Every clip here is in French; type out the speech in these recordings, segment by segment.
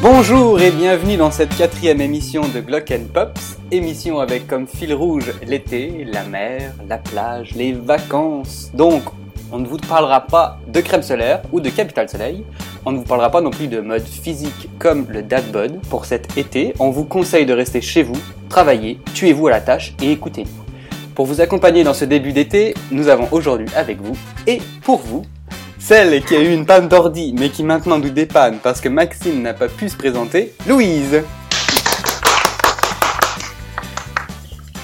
Bonjour et bienvenue dans cette quatrième émission de Glock Pops, émission avec comme fil rouge l'été, la mer, la plage, les vacances. Donc, on ne vous parlera pas de crème solaire ou de capital soleil, on ne vous parlera pas non plus de mode physique comme le dad bod. Pour cet été, on vous conseille de rester chez vous, travailler, tuez-vous à la tâche et écoutez-nous. Pour vous accompagner dans ce début d'été, nous avons aujourd'hui avec vous, et pour vous, celle qui a eu une panne d'ordi mais qui maintenant nous dépanne parce que Maxime n'a pas pu se présenter, Louise.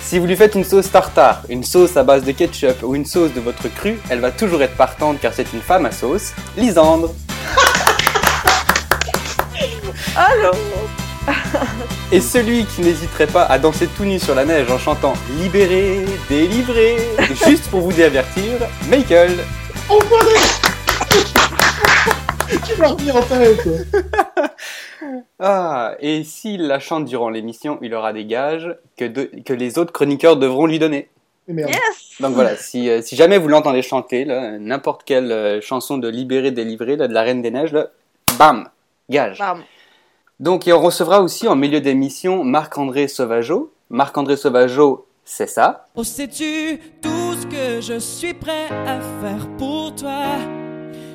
Si vous lui faites une sauce tartare, une sauce à base de ketchup ou une sauce de votre cru, elle va toujours être partante car c'est une femme à sauce, Lisandre. Allô Et celui qui n'hésiterait pas à danser tout nu sur la neige en chantant Libéré, délivré, juste pour vous divertir, Michael. Enfoiré Tu m'as remis en tête Ah, et s'il la chante durant l'émission, il aura des gages que, de- que les autres chroniqueurs devront lui donner. Mais merde. Yes Donc voilà, si, euh, si jamais vous l'entendez chanter, n'importe quelle euh, chanson de Libéré, délivré, là, de la Reine des Neiges, là, bam, gage. Bam. Donc, et on recevra aussi en milieu d'émission Marc-André Sauvageau. Marc-André Sauvageau, c'est ça. Oh, sais-tu tout ce que je suis prêt à faire pour toi?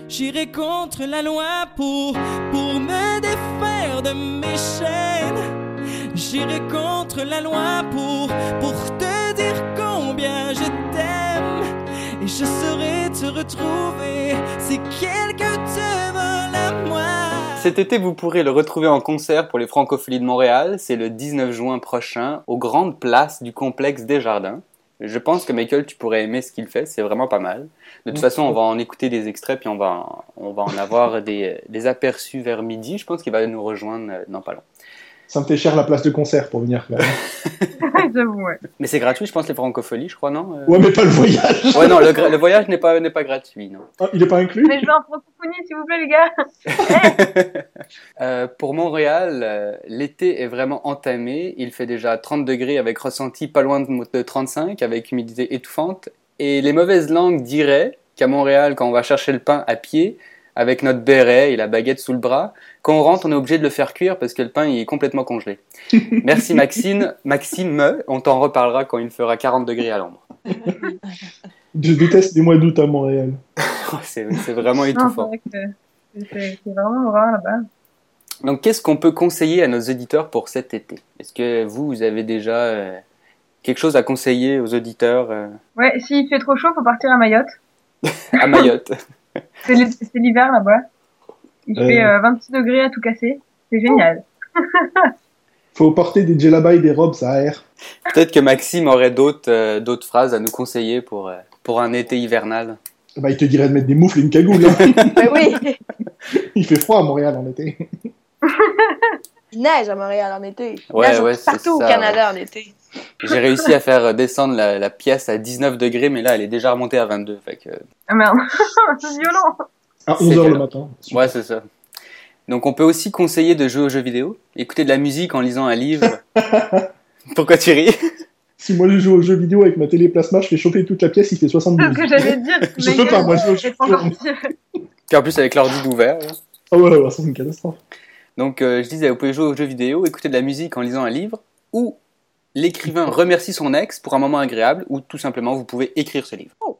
J'irai contre la loi pour, pour me défaire de mes chaînes. J'irai contre la loi pour, pour te dire combien je t'aime. Et je saurai te retrouver si quelqu'un te vole à moi. Cet été, vous pourrez le retrouver en concert pour les Francopholies de Montréal. C'est le 19 juin prochain, aux grandes places du complexe des Jardins. Je pense que Michael, tu pourrais aimer ce qu'il fait, c'est vraiment pas mal. De toute façon, on va en écouter des extraits, puis on va, on va en avoir des, des aperçus vers midi. Je pense qu'il va nous rejoindre euh, dans pas long. Ça me fait cher la place de concert pour venir. J'avoue, ouais. Mais c'est gratuit, je pense, les Francopholies, je crois, non Euh, Ouais, mais pas le voyage. Ouais, non, le, voyage n'est pas, n'est pas gratuit, non. Ah, il est pas inclus? Mais je veux en francophonie, s'il vous plaît, les gars. Euh, pour Montréal, euh, l'été est vraiment entamé. Il fait déjà 30 degrés avec ressenti pas loin de, de 35, avec humidité étouffante. Et les mauvaises langues diraient qu'à Montréal, quand on va chercher le pain à pied, avec notre béret et la baguette sous le bras, quand on rentre, on est obligé de le faire cuire parce que le pain il est complètement congelé. Merci Maxime. Maxime, on t'en reparlera quand il fera 40 degrés à l'ombre. Je déteste les mois d'août à Montréal. C'est vraiment étouffant. c'est- vraiment rare là-bas. Donc, qu'est-ce qu'on peut conseiller à nos auditeurs pour cet été? Est-ce que vous, vous avez déjà euh, quelque chose à conseiller aux auditeurs euh, Ouais, s'il fait trop chaud, faut partir à Mayotte. à Mayotte C'est l'hi- c'est l'hiver là-bas. Il Euh. fait euh, 26 degrés à tout casser. C'est génial. Faut porter des djellabas et des robes, ça aère. Peut-être que Maxime aurait d'autres euh, d'autres phrases à nous conseiller pour, euh, pour un été hivernal. Bah, il te dirait de mettre des moufles et une cagoule. hein. Ben oui, il fait froid à Montréal en été. Il neige à Montréal en été. Il Ouais, neige ouais, c'est partout au ça, Canada en été. J'ai réussi à faire descendre la, la pièce à 19 degrés, mais là, elle est déjà remontée à 22. Fait que, Ah merde, c'est violent. À C'est 11h le matin. ouais, c'est ça. Donc, on peut aussi conseiller de jouer aux jeux vidéo, écouter de la musique en lisant un livre. Pourquoi tu ris? Si moi je joue aux jeux vidéo avec ma télé plasma, je fais chauffer toute la pièce, il fait C'est 72. ce que j'allais dire. Je peux pas, moi, je- je- c'est trop parti. Puis en plus, avec l'ordi d'ouvert. là. Ah ouais, ouais, c'est une catastrophe. Donc, euh, je disais, vous pouvez jouer aux jeux vidéo, écouter de la musique en lisant un livre, ou l'écrivain remercie son ex pour un moment agréable, ou tout simplement, vous pouvez écrire ce livre.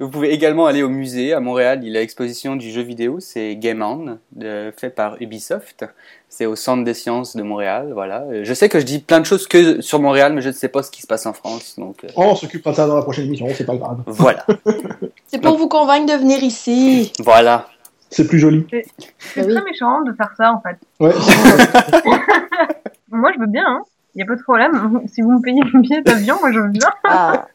vous pouvez également aller au musée. À Montréal, il y a l'exposition du jeu vidéo, c'est Game On, de- fait par Ubisoft. C'est au Centre des sciences de Montréal, voilà. Euh, Je sais que je dis plein de choses que sur Montréal, mais je ne sais pas ce qui se passe en France, donc euh, Oh, on s'occupera de ça dans la prochaine émission, c'est pas grave. voilà. C'est pour vous convaincre de venir ici. voilà. C'est plus joli. C'est oui. très méchant de faire ça en fait. Ouais. Moi je veux bien, hein. Y a pas de problème. Si vous me payez le billet d'avion, moi je veux bien. Ah,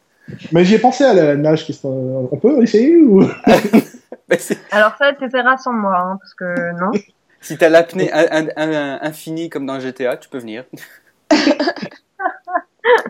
Mais j'y ai pensé à la nage. qu'est-ce qu'on- On peut essayer ou... Alors ça, t'essaieras sans moi, hein, parce que non. si t'as l'apnée in- in- in- infinie comme dans GTA, tu peux venir.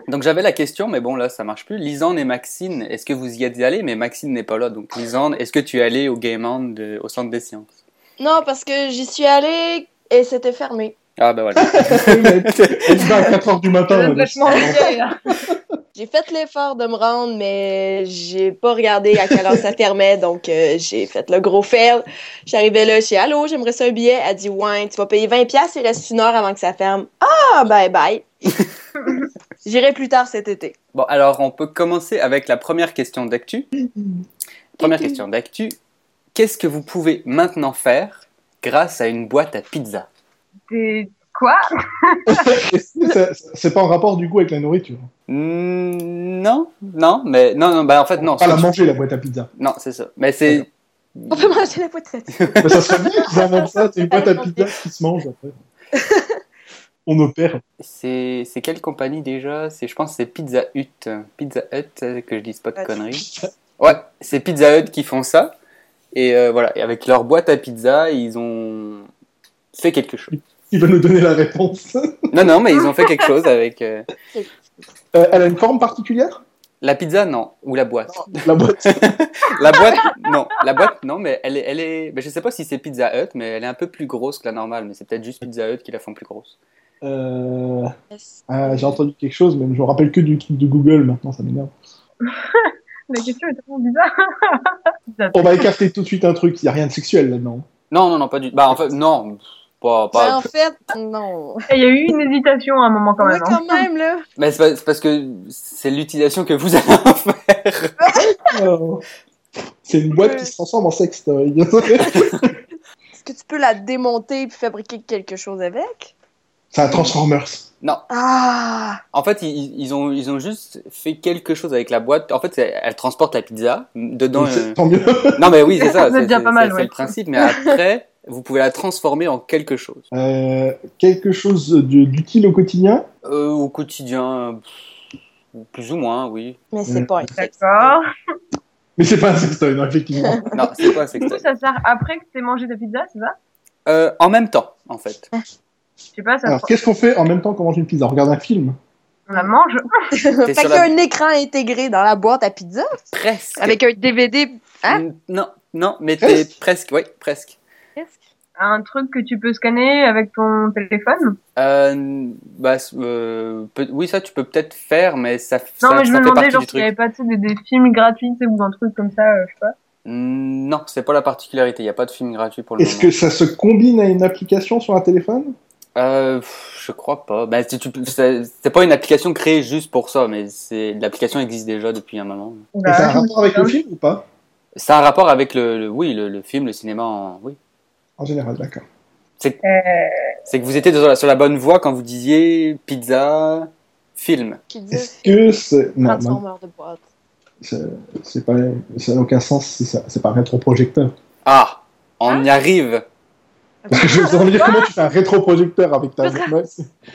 Donc j'avais la question, mais bon là ça marche plus. Lisande et Maxine, est-ce que vous y êtes allés? Mais Maxine n'est pas là, donc Lisande, est-ce que tu es allée au Game On de- au Centre des Sciences? Non, parce que j'y suis allée et c'était fermé. Ah ben voilà. Elle se bat à 4h du matin. J'ai fait l'effort de me rendre, mais j'ai pas regardé à quelle heure ça fermait, donc euh, j'ai fait le gros fail. J'arrivais là, j'ai Allô, j'aimerais ça un billet. Elle dit Ouais, tu vas payer 20$, il reste une heure avant que ça ferme. Ah, bye bye. J'irai plus tard cet été. Bon, alors on peut commencer avec la première question d'actu. Première question d'actu. Qu'est-ce que vous pouvez maintenant faire grâce à une boîte à pizza? C'est quoi? C'est- pas en rapport du coup avec la nourriture. Hmm, Non, non, mais non, non, bah en fait non. Pas la manger la boîte à pizza. Non, c'est ça. Mais c'est On peut manger la boîte à pizza. Ça serait bien qu'ils inventent ça, c'est une boîte à pizza qui se mange après. On opère. c'est c'est quelle compagnie déjà? C'est je pense que c'est Pizza Hut. Pizza Hut, que je dise pas de conneries. Ouais, c'est Pizza Hut qui font ça. Et euh, voilà, et avec leur boîte à pizza, ils ont fait quelque chose. Il va nous donner la réponse. Non, non, mais ils ont fait quelque chose avec euh, Euh, elle a une forme particulière? la pizza, non, ou la boîte. La boîte. La boîte, non, la boîte, non, mais elle est, elle est, ben, je sais pas si c'est Pizza Hut, mais elle est un peu plus grosse que la normale, mais c'est peut-être juste Pizza Hut qui la font plus grosse. Euh, ah, J'ai entendu quelque chose, mais je me rappelle que du truc de Google maintenant, ça m'énerve. La question est tellement bizarre? On va écarter tout de suite un truc, il n'y a rien de sexuel là-dedans. Non, non, non, pas du, bah en fait, non, pas, Ben, pas. en fait, non. Et Il y a eu une hésitation à un moment quand Oui, même. hein. quand même, là. Mais c'est parce que c'est l'utilisation que vous allez en faire. Euh, C'est une boîte qui se transforme en sextoy. Est-ce que tu peux la démonter et fabriquer quelque chose avec? C'est un Transformers. Non, Ah! en fait, ils, ils ont, ils ont juste fait quelque chose avec la boîte. En fait, elle transporte la pizza dedans. Euh, Tant mieux. Non, mais oui, c'est ça. C'est déjà pas mal, c'est ouais. le principe. Mais après, vous pouvez la transformer en quelque chose. Euh, quelque chose d'utile au quotidien? Euh, au quotidien, pff, plus ou moins, oui. Mais c'est Mm. pas un. D'accord. Mais c'est pas un sextoy, non, effectivement. Non, c'est pas un Du coup, sextoy. ça sert après que t'aies mangé ta pizza, c'est ça? Euh, en même temps, en fait. Je sais pas, ça Alors, qu'est-ce qu'on fait en même temps qu'on mange une pizza? On regarde un film? on la mange. Fait qu'il y a la... un écran intégré dans la boîte à pizza? Presque. avec un DVD. Hein? Non, non, mais t'es presque, oui, presque. Un truc que tu peux scanner avec ton téléphone. Euh, bah, euh, peut- oui, ça tu peux peut-être faire, mais ça, Non, ça, mais je ça me fait demandais partie genre du s'il y truc. avait pas tu sais, des, des films gratuits ou un truc comme ça, euh, je sais pas. Mm, Non, c'est pas la particularité. Il n'y a pas de film gratuit pour le Est-ce moment. que ça se combine à une application sur un téléphone? Euh, je crois pas. Bah, c'est c'est pas une application créée juste pour ça, mais c'est l'application existe déjà depuis un moment. Oula, ça a un rapport avec le film ou pas? Ça a un rapport avec le, le- oui, le, le film, le cinéma, en- oui. En général, d'accord. Euh, C'est que vous étiez sur la, sur la bonne voie quand vous disiez pizza, film. Est-ce que c'est. Non, non, transformeur de boîte. c'est pas. Ça n'a aucun sens si ça- c'est pas un rétroprojecteur. Ah, on y arrive. Parce que je me demandais comment tu fais un rétroprojecteur avec ta.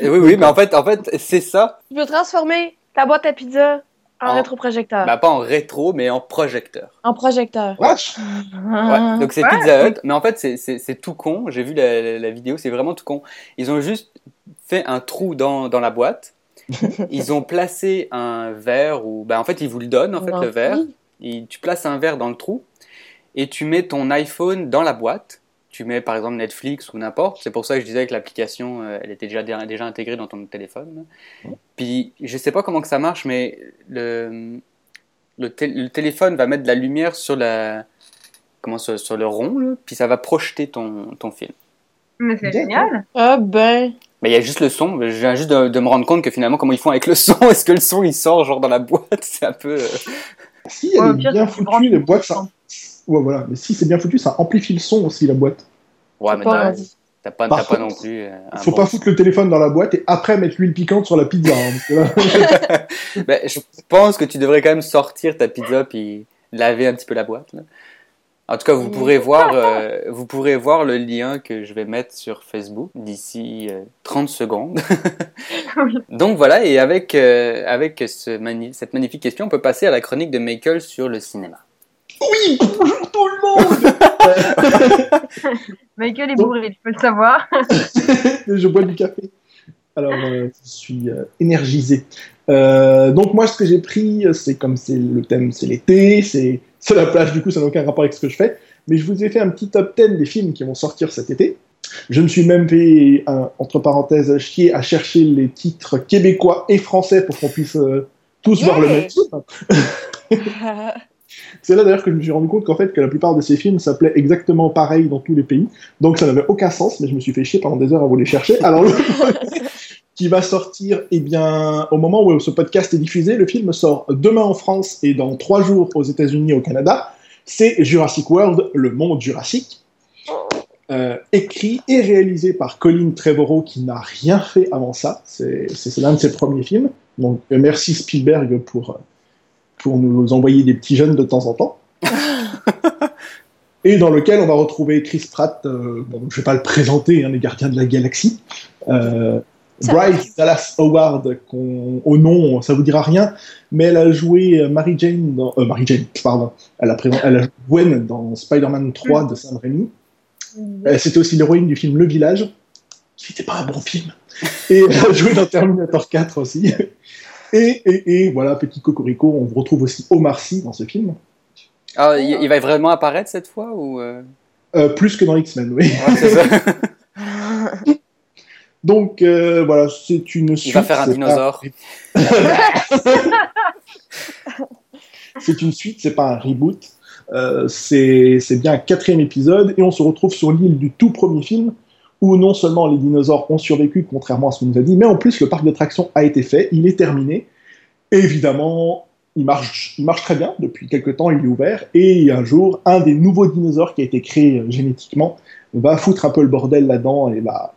Eh Oui, oui, mais en fait, en fait, c'est ça. Tu peux transformer ta boîte à pizza en En- rétroprojecteur. Bah, pas en rétro, mais en projecteur. En projecteur. Wesh Ouais, donc c'est Ouais. Pizza Hut, mais en fait c'est- tout con. J'ai vu la, la- la vidéo, c'est vraiment tout con. Ils ont juste fait un trou dans, dans la boîte. Ils ont placé un verre ou bah en fait ils vous le donnent en fait le verre. Et tu places un verre dans le trou et tu mets ton iPhone dans la boîte. Tu mets par exemple Netflix ou n'importe. C'est pour ça que je disais que l'application euh, elle était déjà déjà intégrée dans ton téléphone. Puis je sais pas comment que ça marche, mais le le, té- le téléphone va mettre de la lumière sur la comment sur, sur le rond, là, puis ça va projeter ton, ton film. Mais c'est génial. Ah ben. Mais il y a juste le son. Je viens juste de, de me rendre compte que finalement, comment ils font avec le son? Est-ce que le son il sort genre dans la boîte? C'est un peu. euh, Si elle Ouais, est pire, bien foutue, les boîtes, ça. Ouais, voilà. Mais si c'est bien foutu, ça amplifie le son aussi, la boîte. Ouais, mais pas t'as pas, t'as pas non plus. euh, un Faut bon pas foutre le téléphone dans la boîte et après mettre l'huile piquante sur la pizza. hein, parce que là- Ben, je pense que tu devrais quand même sortir ta pizza puis laver un petit peu la boîte. là. En tout cas, vous pourrez voir, euh, vous pourrez voir le lien que je vais mettre sur Facebook d'ici euh, 30 secondes. Donc voilà, et avec euh, avec ce mani- cette magnifique question, on peut passer à la chronique de Michael sur le cinéma. Oui, bonjour tout le monde Michael est bourré, il faut le savoir. Je bois du café. Alors, euh, je suis euh, énergisé. Euh, donc moi, ce que j'ai pris, c'est comme c'est le thème, c'est l'été, c'est la plage, du coup, ça n'a aucun rapport avec ce que je fais. Mais je vous ai fait un petit top 10 des films qui vont sortir cet été. Je me suis même fait, un, entre parenthèses, chier à chercher les titres québécois et français pour qu'on puisse tous voir le même film. C'est là d'ailleurs que je me suis rendu compte qu'en fait que la plupart de ces films s'appelaient exactement pareil dans tous les pays. Donc ça n'avait aucun sens, mais je me suis fait chier pendant des heures à vous les chercher. Alors le qui va sortir, eh bien, au moment où ce podcast est diffusé, le film sort demain en France et dans trois jours aux États-Unis et au Canada. C'est Jurassic World, le monde jurassique. Euh, écrit et réalisé par Colin Trevorrow qui n'a rien fait avant ça. C'est c'est l'un de ses premiers films. Donc euh, merci Spielberg pour, euh, pour nous envoyer des petits jeunes de temps en temps. et dans lequel on va retrouver Chris Pratt, euh, bon, je vais pas le présenter, hein, les gardiens de la galaxie. Euh, Bryce Dallas Howard, qu'on- au nom, ça vous dira rien, mais elle a joué euh, Mary Jane dans, euh, Mary Jane, pardon, elle a, présent- elle a joué Gwen dans Spider-Man 3 de Sam Raimi. Euh, C'était aussi l'héroïne du film Le Village, qui n'était pas un bon film. Et elle a joué dans Terminator 4 aussi. Et, et, et voilà, petit cocorico, on retrouve aussi Omar Sy dans ce film. Ah, il, il va vraiment apparaître cette fois ou euh, Euh, plus que dans X-Men, oui. ouais, c'est ça. Donc euh, voilà, c'est une suite. Il va faire un dinosaure. c'est une suite, c'est pas un reboot. Euh, c'est bien un quatrième épisode et on se retrouve sur l'île du tout premier film où non seulement les dinosaures ont survécu, contrairement à ce qu'on nous a dit, mais en plus le parc d'attractions a été fait, il est terminé. Et évidemment, il marche, il marche très bien depuis quelques temps, il est ouvert. Et un jour, un des nouveaux dinosaures qui a été créé euh, génétiquement va foutre un peu le bordel là-dedans et va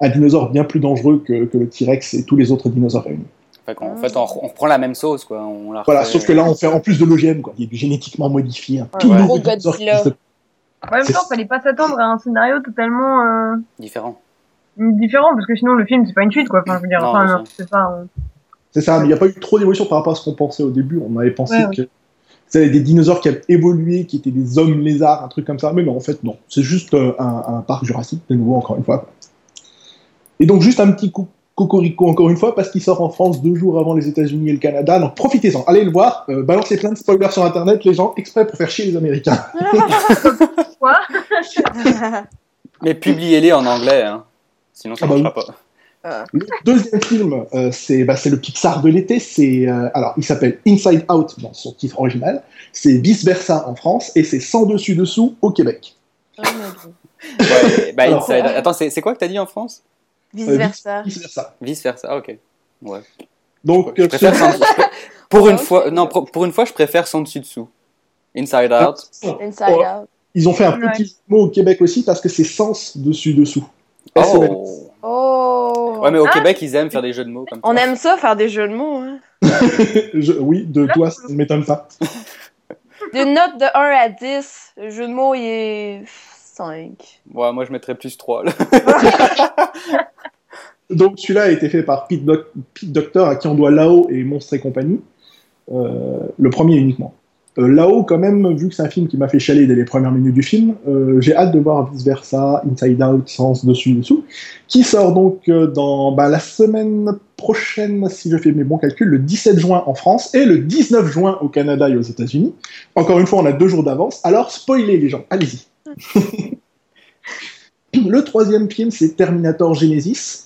un dinosaure bien plus dangereux que, que le T-Rex et tous les autres dinosaures réunis. En fait, on, on reprend la même sauce, quoi. On la Voilà, sauf que là, on fait en plus de l'OGM, quoi. Il est génétiquement modifié. Un tout Ouais. nouveau Godzilla. En même temps, fallait pas s'attendre à un scénario totalement euh, différent. différent, parce que sinon le film c'est pas une suite quoi. Enfin, je veux dire, enfin, c'est pas. euh, C'est ça, mais il n'y a pas eu trop d'évolution par rapport à ce qu'on pensait au début. On avait pensé Ouais, ouais. que c'était des dinosaures qui avaient évolué, qui étaient des hommes lézards, un truc comme ça. Mais non, en fait, non. C'est juste euh, un, un parc jurassique, de nouveau, encore une fois. Et donc, juste un petit coup cocorico, encore une fois, parce qu'il sort en France deux jours avant les États-Unis et le Canada. Donc, profitez-en. Allez le voir. Euh, balancez plein de spoilers sur Internet, les gens, exprès pour faire chier les Américains. Quoi? Mais publiez-les en anglais, hein. Sinon ça Ah bah marchera pas. Le deuxième film, euh, c'est bah, c'est le Pixar de l'été. C'est euh, alors il s'appelle Inside Out dans son titre original. C'est vice versa en France et c'est sans dessus dessous au Québec. Oh. Ouais, bah, Alors- Inside- Attends, c'est c'est quoi que t'as dit en France? Vice Euh, versa. Vice versa. Vice versa, ah, ok. Ouais. Donc Je euh, préfère sans- Pour une fois, non, pour, pour une fois, je préfère sans dessus dessous. Inside Ah. Out. Inside Oh, out. ils ont fait un Ouais. petit mot au Québec aussi parce que c'est sens dessus dessous. Oh. Oh. Ouais, mais au Ah. Québec, ils aiment faire des jeux de mots comme ça. On aime ça, faire des jeux de mots. Hein. Je- oui, de toi, ça ne m'étonne pas. D'une note de 1 à 10, le jeu de mots, il est 5. Ouais, moi, je mettrais plus 3. Là. Donc celui-là a été fait par Pete, Doc- Pete Docter à qui on doit Lao et Monstres et compagnie. Euh, le premier uniquement. Euh, Là-haut, quand même, vu que c'est un film qui m'a fait chialer dès les premières minutes du film, euh, j'ai hâte de voir Vice Versa, Inside Out, Sens dessus dessous, qui sort donc euh, dans bah, la semaine prochaine, si je fais mes bons calculs, le 17 juin en France et le 19 juin au Canada et aux États-Unis. Encore une fois, on a deux jours d'avance. Alors, spoilez les gens, allez-y. le troisième film, c'est Terminator Genesis.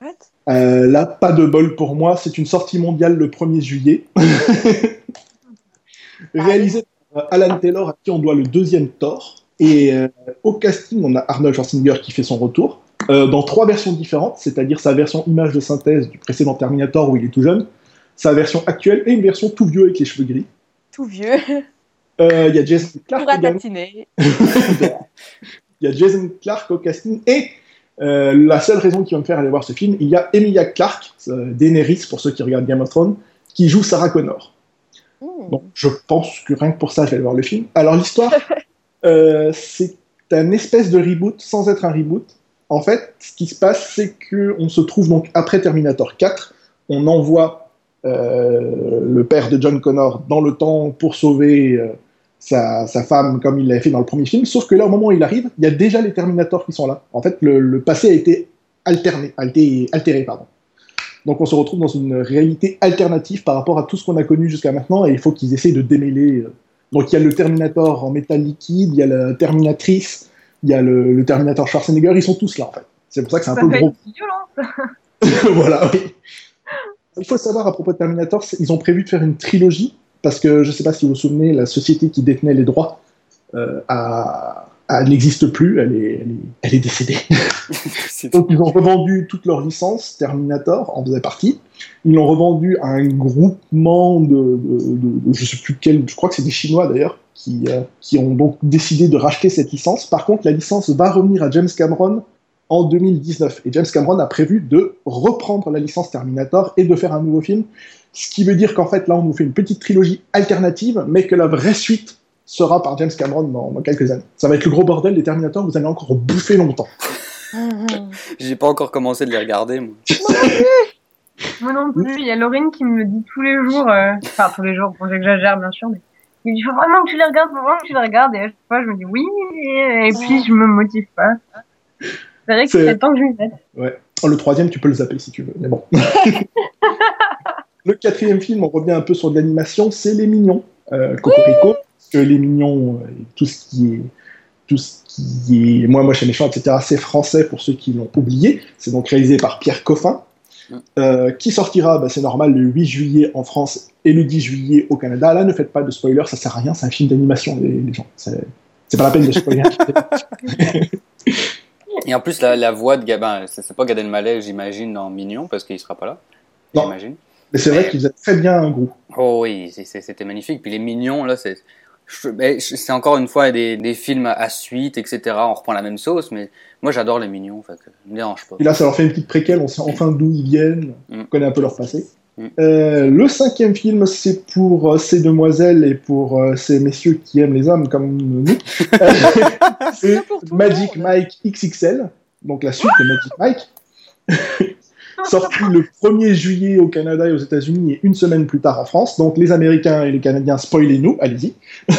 What? Euh, là, pas de bol pour moi, c'est une sortie mondiale le 1er juillet. Réalisé par Alan Taylor, à qui on doit le deuxième Thor. Et euh, au casting, on a Arnold Schwarzenegger qui fait son retour, euh, dans trois versions différentes, c'est-à-dire sa version image de synthèse du précédent Terminator où il est tout jeune, sa version actuelle et une version tout vieux avec les cheveux gris. Tout vieux. Euh, Il y a Jason Clark. Il y a Jason Clark au casting et euh, la seule raison qui va me faire aller voir ce film, il y a Emilia Clarke, euh, Daenerys pour ceux qui regardent Game of Thrones, qui joue Sarah Connor. Hmm. Donc je pense que rien que pour ça, je vais aller voir le film. Alors l'histoire, euh, c'est un espèce de reboot sans être un reboot. En fait, ce qui se passe, c'est que on se trouve donc après Terminator 4, on envoie euh, le père de John Connor dans le temps pour sauver euh, sa, sa femme comme il l'avait fait dans le premier film. Sauf que là, au moment où il arrive, il y a déjà les Terminators qui sont là. En fait, le, le passé a été alterné, altéré, pardon. Donc on se retrouve dans une réalité alternative par rapport à tout ce qu'on a connu jusqu'à maintenant et il faut qu'ils essayent de démêler. euh. Donc il y a le Terminator en métal liquide, il y a la Terminatrice, il y a le, le Terminator Schwarzenegger, ils sont tous là en fait. C'est pour ça que c'est un Ça peu fait gros. violent. voilà, oui. Il faut savoir à propos de Terminator, ils ont prévu de faire une trilogie, parce que je ne sais pas si vous vous souvenez, la société qui détenait les droits euh, a- a- elle n'existe plus, elle est, elle est, elle est décédée. Donc ils ont revendu toutes leurs licences, Terminator en faisait partie. Ils l'ont revendu à un groupement de, de, de- de- je sais plus quel, je crois que c'est des Chinois d'ailleurs, qui, euh, qui ont donc décidé de racheter cette licence. Par contre, la licence va revenir à James Cameron en 2019. Et James Cameron a prévu de reprendre la licence Terminator et de faire un nouveau film. Ce qui veut dire qu'en fait, là, on nous fait une petite trilogie alternative, mais que la vraie suite sera par James Cameron dans, dans quelques années. Ça va être le gros bordel des Terminators, vous allez encore bouffer longtemps. J'ai pas encore commencé de les regarder, moi. Moi non plus, il y a Laurine qui me dit tous les jours, euh, enfin tous les jours, bon j'exagère bien sûr, mais il faut vraiment que tu les regardes, faut vraiment que tu les regardes, et à chaque fois je me dis oui, et puis je me motive pas. C'est vrai que C'est- c'est temps que je m'y mette. Oh, le troisième, tu peux le zapper si tu veux, mais bon. le quatrième film, on revient un peu sur de l'animation, c'est Les Mignons. Euh, Cocorico, parce que Les Mignons, euh, tout ce qui est, tout ce qui est moi, moche et méchant, etc., c'est français pour ceux qui l'ont oublié. C'est donc réalisé par Pierre Coffin, euh, qui sortira, bah, c'est normal, le 8 juillet en France et le 10 juillet au Canada. Là, ne faites pas de spoilers, ça sert à rien, c'est un film d'animation, les, les gens. C'est c'est pas la peine de spoiler. Et en plus, la, la voix de Gabin, c'est pas Gad Elmaleh, j'imagine, dans Mignon, parce qu'il sera pas là. Non. J'imagine. Mais c'est vrai qu'il faisait très bien un groupe. Oh oui, c'était magnifique. Puis les Mignons, là, c'est. encore une fois des, des films à suite, etc. On reprend la même sauce, mais moi j'adore les Mignons, fait que ça me dérange pas. Et là, ça leur fait une petite préquelle, on sait enfin d'où ils viennent, Mm. on connaît un peu leur passé. Mm. Euh, le cinquième film, c'est pour euh, ces demoiselles et pour euh, ces messieurs qui aiment les hommes comme nous. C'est Magic monde. Mike XXL, donc la suite de Magic Mike. Sorti le 1er juillet au Canada et aux États-Unis et une semaine plus tard en France. Donc les Américains et les Canadiens, spoilez-nous, allez-y.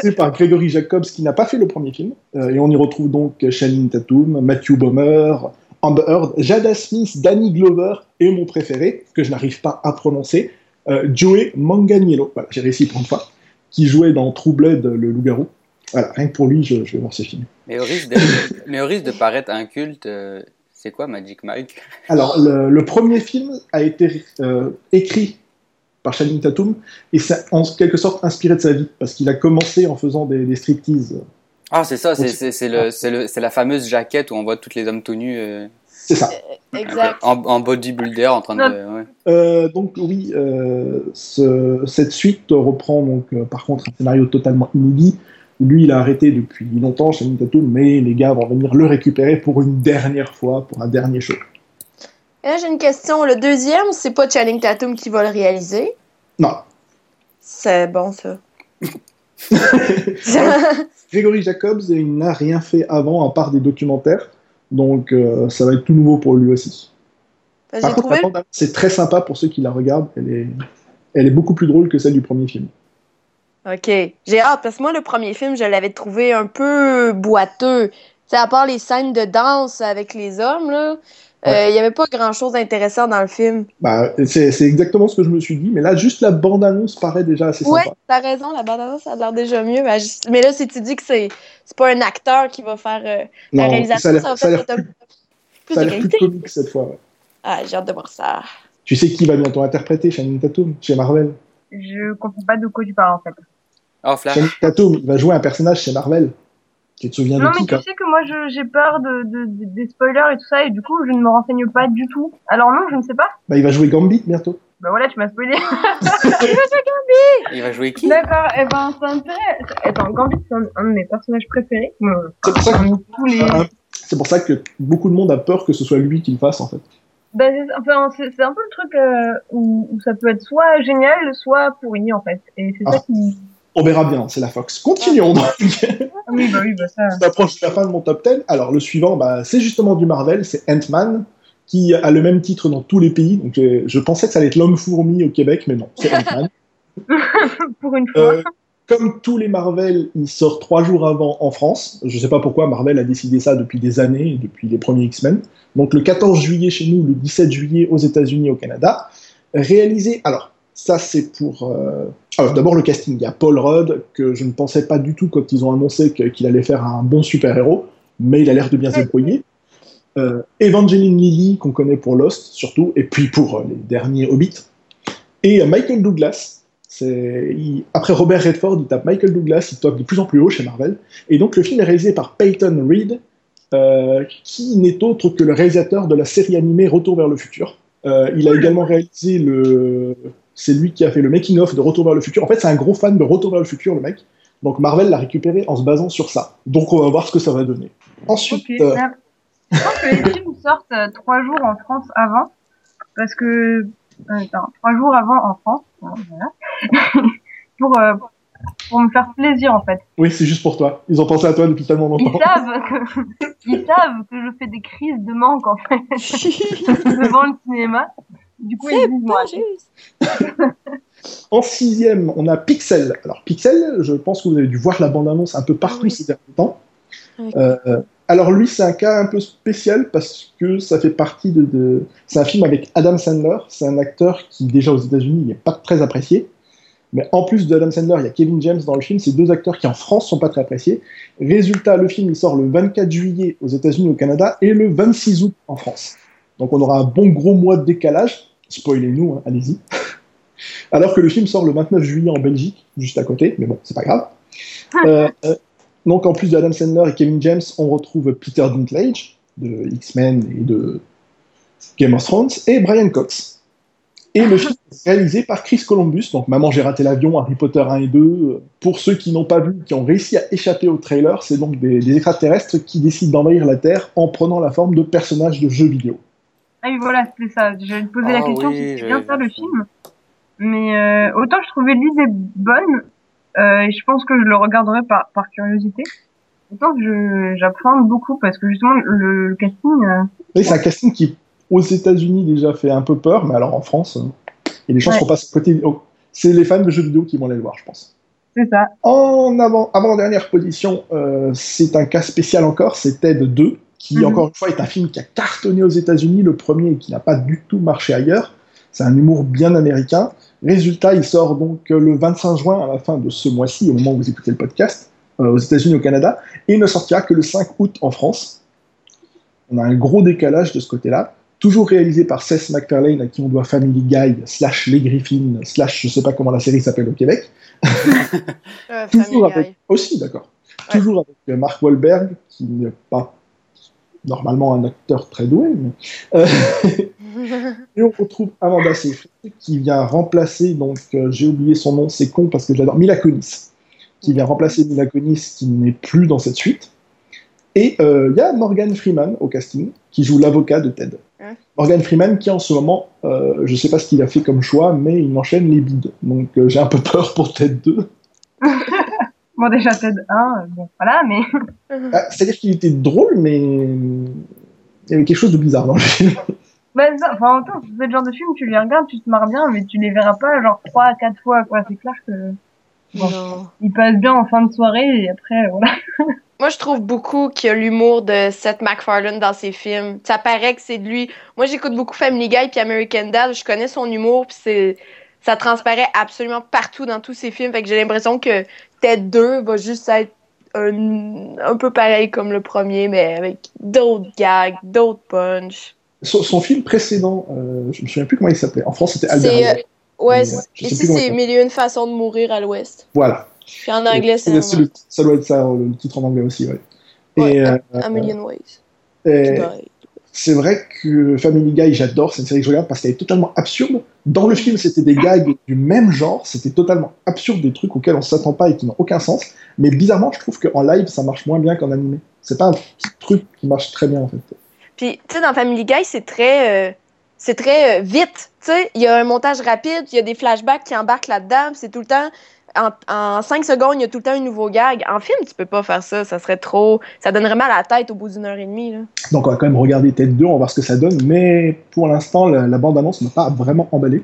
C'est par Gregory Jacobs qui n'a pas fait le premier film. Euh, et on y retrouve donc Channing Tatum, Matthew Bomer, Amber Heard, Jada Smith, Danny Glover et mon préféré, que je n'arrive pas à prononcer, euh, Joey Manganiello. Voilà, j'ai réussi pour une fois. Qui jouait dans True Blood, le loup-garou. Voilà, rien que pour lui, je, je vais voir ce film. Mais au risque de, mais au risque de paraître inculte, euh, c'est quoi Magic Mike? Alors, le, le premier film a été euh, écrit par Channing Tatum et c'est en quelque sorte inspiré de sa vie parce qu'il a commencé en faisant des, des striptease. Ah, c'est ça, c'est la fameuse jaquette où on voit tous les hommes tout nus euh, C'est ça. Exact. en, en bodybuilder en train de. ouais. Euh, donc oui, euh, ce- cette suite reprend donc euh, par contre un scénario totalement inédit. Lui, il a arrêté depuis longtemps, Channing Tatum, mais les gars vont venir le récupérer pour une dernière fois, pour un dernier show. Et là, j'ai une question. Le deuxième, c'est pas Channing Tatum qui va le réaliser? Non, C'est bon, ça. Gregory Jacobs, il n'a rien fait avant à part des documentaires, donc euh, ça va être tout nouveau pour lui aussi. j'ai Par contre, trouvé. c'est très sympa pour ceux qui la regardent. Elle est, elle est beaucoup plus drôle que celle du premier film. Ok. J'ai hâte parce que moi, le premier film, je l'avais trouvé un peu boiteux. Sais, à part les scènes de danse avec les hommes, là, il Ouais. y avait pas grand chose d'intéressant dans le film. Bah, c'est c'est exactement ce que je me suis dit, mais là, juste la bande-annonce paraît déjà assez Ouais, sympa. t'as raison, la bande-annonce, ça a l'air déjà mieux. Mais, là, si tu dis que c'est c'est pas un acteur qui va faire euh, la Non, réalisation, ça a l'air- ça va ça a l'air peut-être plus, plus ça de plus comique cette fois. ouais. Ah, j'ai hâte de voir ça. Tu sais qui va bientôt interpréter Channing Tatum chez Marvel Je comprends pas de quoi tu parles en fait. Oh, Flash. Channing Tatum, il va jouer un personnage chez Marvel. Tu te souviens Non de mais qui tu quand sais que moi je- j'ai peur de, de- de- des spoilers et tout ça et du coup je ne me renseigne pas du tout. Alors non, je ne sais pas. bah, Il va jouer Gambit bientôt. Bah voilà, tu m'as spoilé. Il va jouer qui? D'accord, et ben c'est intéressant. Attends, Gambit c'est un, un de mes personnages préférés. C'est pour ça que les... Ah, C'est pour ça que beaucoup de monde a peur que ce soit lui qui le fasse en fait. Bah, c'est- enfin, c'est c'est un peu le truc euh, où, où ça peut être soit génial, soit pourri en fait. Et c'est ça Ah. qui... On verra bien, c'est la Fox. Continuons donc. Ah oui, bah oui, bah ça... On approche de la fin de mon top 10. Alors le suivant, bah, c'est justement du Marvel, c'est Ant-Man, qui a le même titre dans tous les pays. Donc je, je pensais que ça allait être l'homme-fourmi au Québec, mais non, c'est Ant-Man. Pour une fois. Euh, comme tous les Marvel, il sort trois jours avant en France. Je sais pas pourquoi Marvel a décidé ça depuis des années, depuis les premiers X-Men. Donc le 14 juillet chez nous, le 17 juillet aux États-Unis, au Canada. Réalisé, alors ça c'est pour... euh, Alors d'abord le casting, il y a Paul Rudd, que je ne pensais pas du tout quand ils ont annoncé qu'il allait faire un bon super-héros, mais il a l'air de bien se débrouiller. Euh, Evangeline Lilly, qu'on connaît pour Lost surtout, et puis pour euh, les derniers Hobbits. Et euh, Michael Douglas. Il- après Robert Redford, il tape Michael Douglas, il tape de plus en plus haut chez Marvel. Et donc le film est réalisé par Peyton Reed, qui n'est autre que le réalisateur de la série animée Retour vers le futur. Il a également réalisé le. C'est lui qui a fait le making-of de Retour vers le futur. En fait, c'est un gros fan de Retour vers le futur, le mec. Donc Marvel l'a récupéré en se basant sur ça. Donc on va voir ce que ça va donner. Ensuite, euh, Je pense que les films sortent euh, trois jours en France avant, parce que euh, attends, trois jours avant en France, voilà, pour pour me faire plaisir en fait. oui, c'est juste pour toi. Ils ont pensé à toi depuis tellement Ils longtemps. savent que ils savent que je fais des crises de manque en fait devant le cinéma. Du coup, ils disent moi. En sixième, on a Pixel. Alors Pixel, je pense que vous avez dû voir la bande-annonce un peu partout Oui. ces derniers temps. Oui. Euh, alors lui, c'est un cas un peu spécial parce que ça fait partie de... de- C'est un film avec Adam Sandler. C'est un acteur qui, déjà aux États-Unis, n'est pas très apprécié. Mais en plus de Adam Sandler, il y a Kevin James dans le film. C'est deux acteurs qui en France sont pas très appréciés. Résultat, le film il sort le 24 juillet aux États-Unis, au Canada, et le 26 août en France. Donc on aura un bon gros mois de décalage. Spoilez-nous, hein, allez-y. Alors que le film sort le 29 juillet en Belgique, juste à côté, mais bon, c'est pas grave. Euh, euh, donc en plus de Adam Sandler et Kevin James, on retrouve Peter Dinklage de X-Men et de Game of Thrones et Brian Cox. Et le film est réalisé par Chris Columbus, donc Maman j'ai raté l'avion, Harry Potter 1 et 2. Pour ceux qui n'ont pas vu, qui ont réussi à échapper au trailer, c'est donc des, des extraterrestres qui décident d'envahir la Terre en prenant la forme de personnages de jeux vidéo. Ah oui, voilà, c'était ça. J'allais te poser la Ah question oui, si c'était j'avais bien ça le film. Mais euh, autant je trouvais l'idée bonne, euh, et je pense que je le regarderai par, par curiosité. Autant que je j'appréhende beaucoup parce que justement le, le casting, euh, Oui, c'est un casting qui, aux États-Unis, déjà fait un peu peur, mais alors en France, il y a des chances Ouais. qu'on passe côté. oh, c'est les fans de jeux vidéo qui vont aller le voir, je pense. c'est ça. En avant, avant-dernière position, euh, c'est un cas spécial encore, c'est Ted 2, qui Mhm. encore une fois est un film qui a cartonné aux États-Unis, le premier, et qui n'a pas du tout marché ailleurs. C'est un humour bien américain. Résultat, il sort donc euh, le 25 juin, à la fin de ce mois-ci, au moment où vous écoutez le podcast, euh, aux États-Unis, au Canada, et il ne sortira que le 5 août en France. On a un gros décalage de ce côté-là. Toujours réalisé par Seth MacFarlane, à qui on doit Family Guy, slash Les Griffins, slash je sais pas comment la série s'appelle au Québec. Euh, Toujours avec. Aussi, d'accord. Ouais. Toujours avec Mark Wahlberg, qui n'est pas normalement un acteur très doué. Mais... euh, et on retrouve Amanda Seyfried, qui vient remplacer, donc euh, j'ai oublié son nom, c'est con parce que j'adore, Mila Kunis, qui vient remplacer Mila Kunis, qui n'est plus dans cette suite. Et euh, il y a Morgan Freeman au casting, qui joue l'avocat de Ted. Hein Morgan Freeman, qui en ce moment, euh, je sais pas ce qu'il a fait comme choix, mais il enchaîne les bides. Donc euh, j'ai un peu peur pour Ted 2. Bon déjà Ted 1, euh, bon voilà, mais Ah, C'est-à-dire qu'il était drôle, mais il y avait quelque chose de bizarre dans le film. bah, ça, enfin, en même temps, c'est le genre de film tu les regardes, tu te marres bien, mais tu les verras pas genre trois à quatre fois quoi. C'est clair que Bon. Non. ils passent bien en fin de soirée et après voilà. Moi, je trouve beaucoup qu'il y a l'humour de Seth MacFarlane dans ses films. Ça paraît que c'est de lui. Moi, j'écoute beaucoup Family Guy puis American Dad. Je connais son humour puis c'est ça transparaît absolument partout dans tous ses films. Fait que j'ai l'impression que Ted 2 va juste être un, un peu pareil comme le premier, mais avec d'autres gags, d'autres punch. Son, son film précédent, euh, je me souviens plus comment il s'appelait. En France, c'était Albert. Euh, ouais, euh, ici il c'est. Mille et une façons de mourir à l'Ouest. Voilà. Puis en anglais, c'est le- ça doit être ça, le titre en anglais aussi, ouais. Ouais, Et, euh, A Million Ways. c'est vrai que Family Guy, j'adore, c'est une série que je regarde parce qu'elle est totalement absurde. Dans le film, c'était des gags du même genre, c'était totalement absurde, des trucs auxquels on s'attend pas et qui n'ont aucun sens. Mais bizarrement, je trouve qu'en live, ça marche moins bien qu'en animé. C'est pas un truc qui marche très bien, en fait. Puis, tu sais, dans Family Guy, c'est très, euh, c'est très euh, vite. Tu sais, il y a un montage rapide, il y a des flashbacks qui embarquent là-dedans, c'est tout le temps. En, en 5 secondes, il y a tout le temps un nouveau gag. En film, tu peux pas faire ça. Ça serait trop. Ça donnerait mal à la tête au bout d'une heure et demie. Là. Donc on va quand même regarder Tête 2, on va voir ce que ça donne, mais pour l'instant, la, la bande-annonce ne m'a pas vraiment emballé.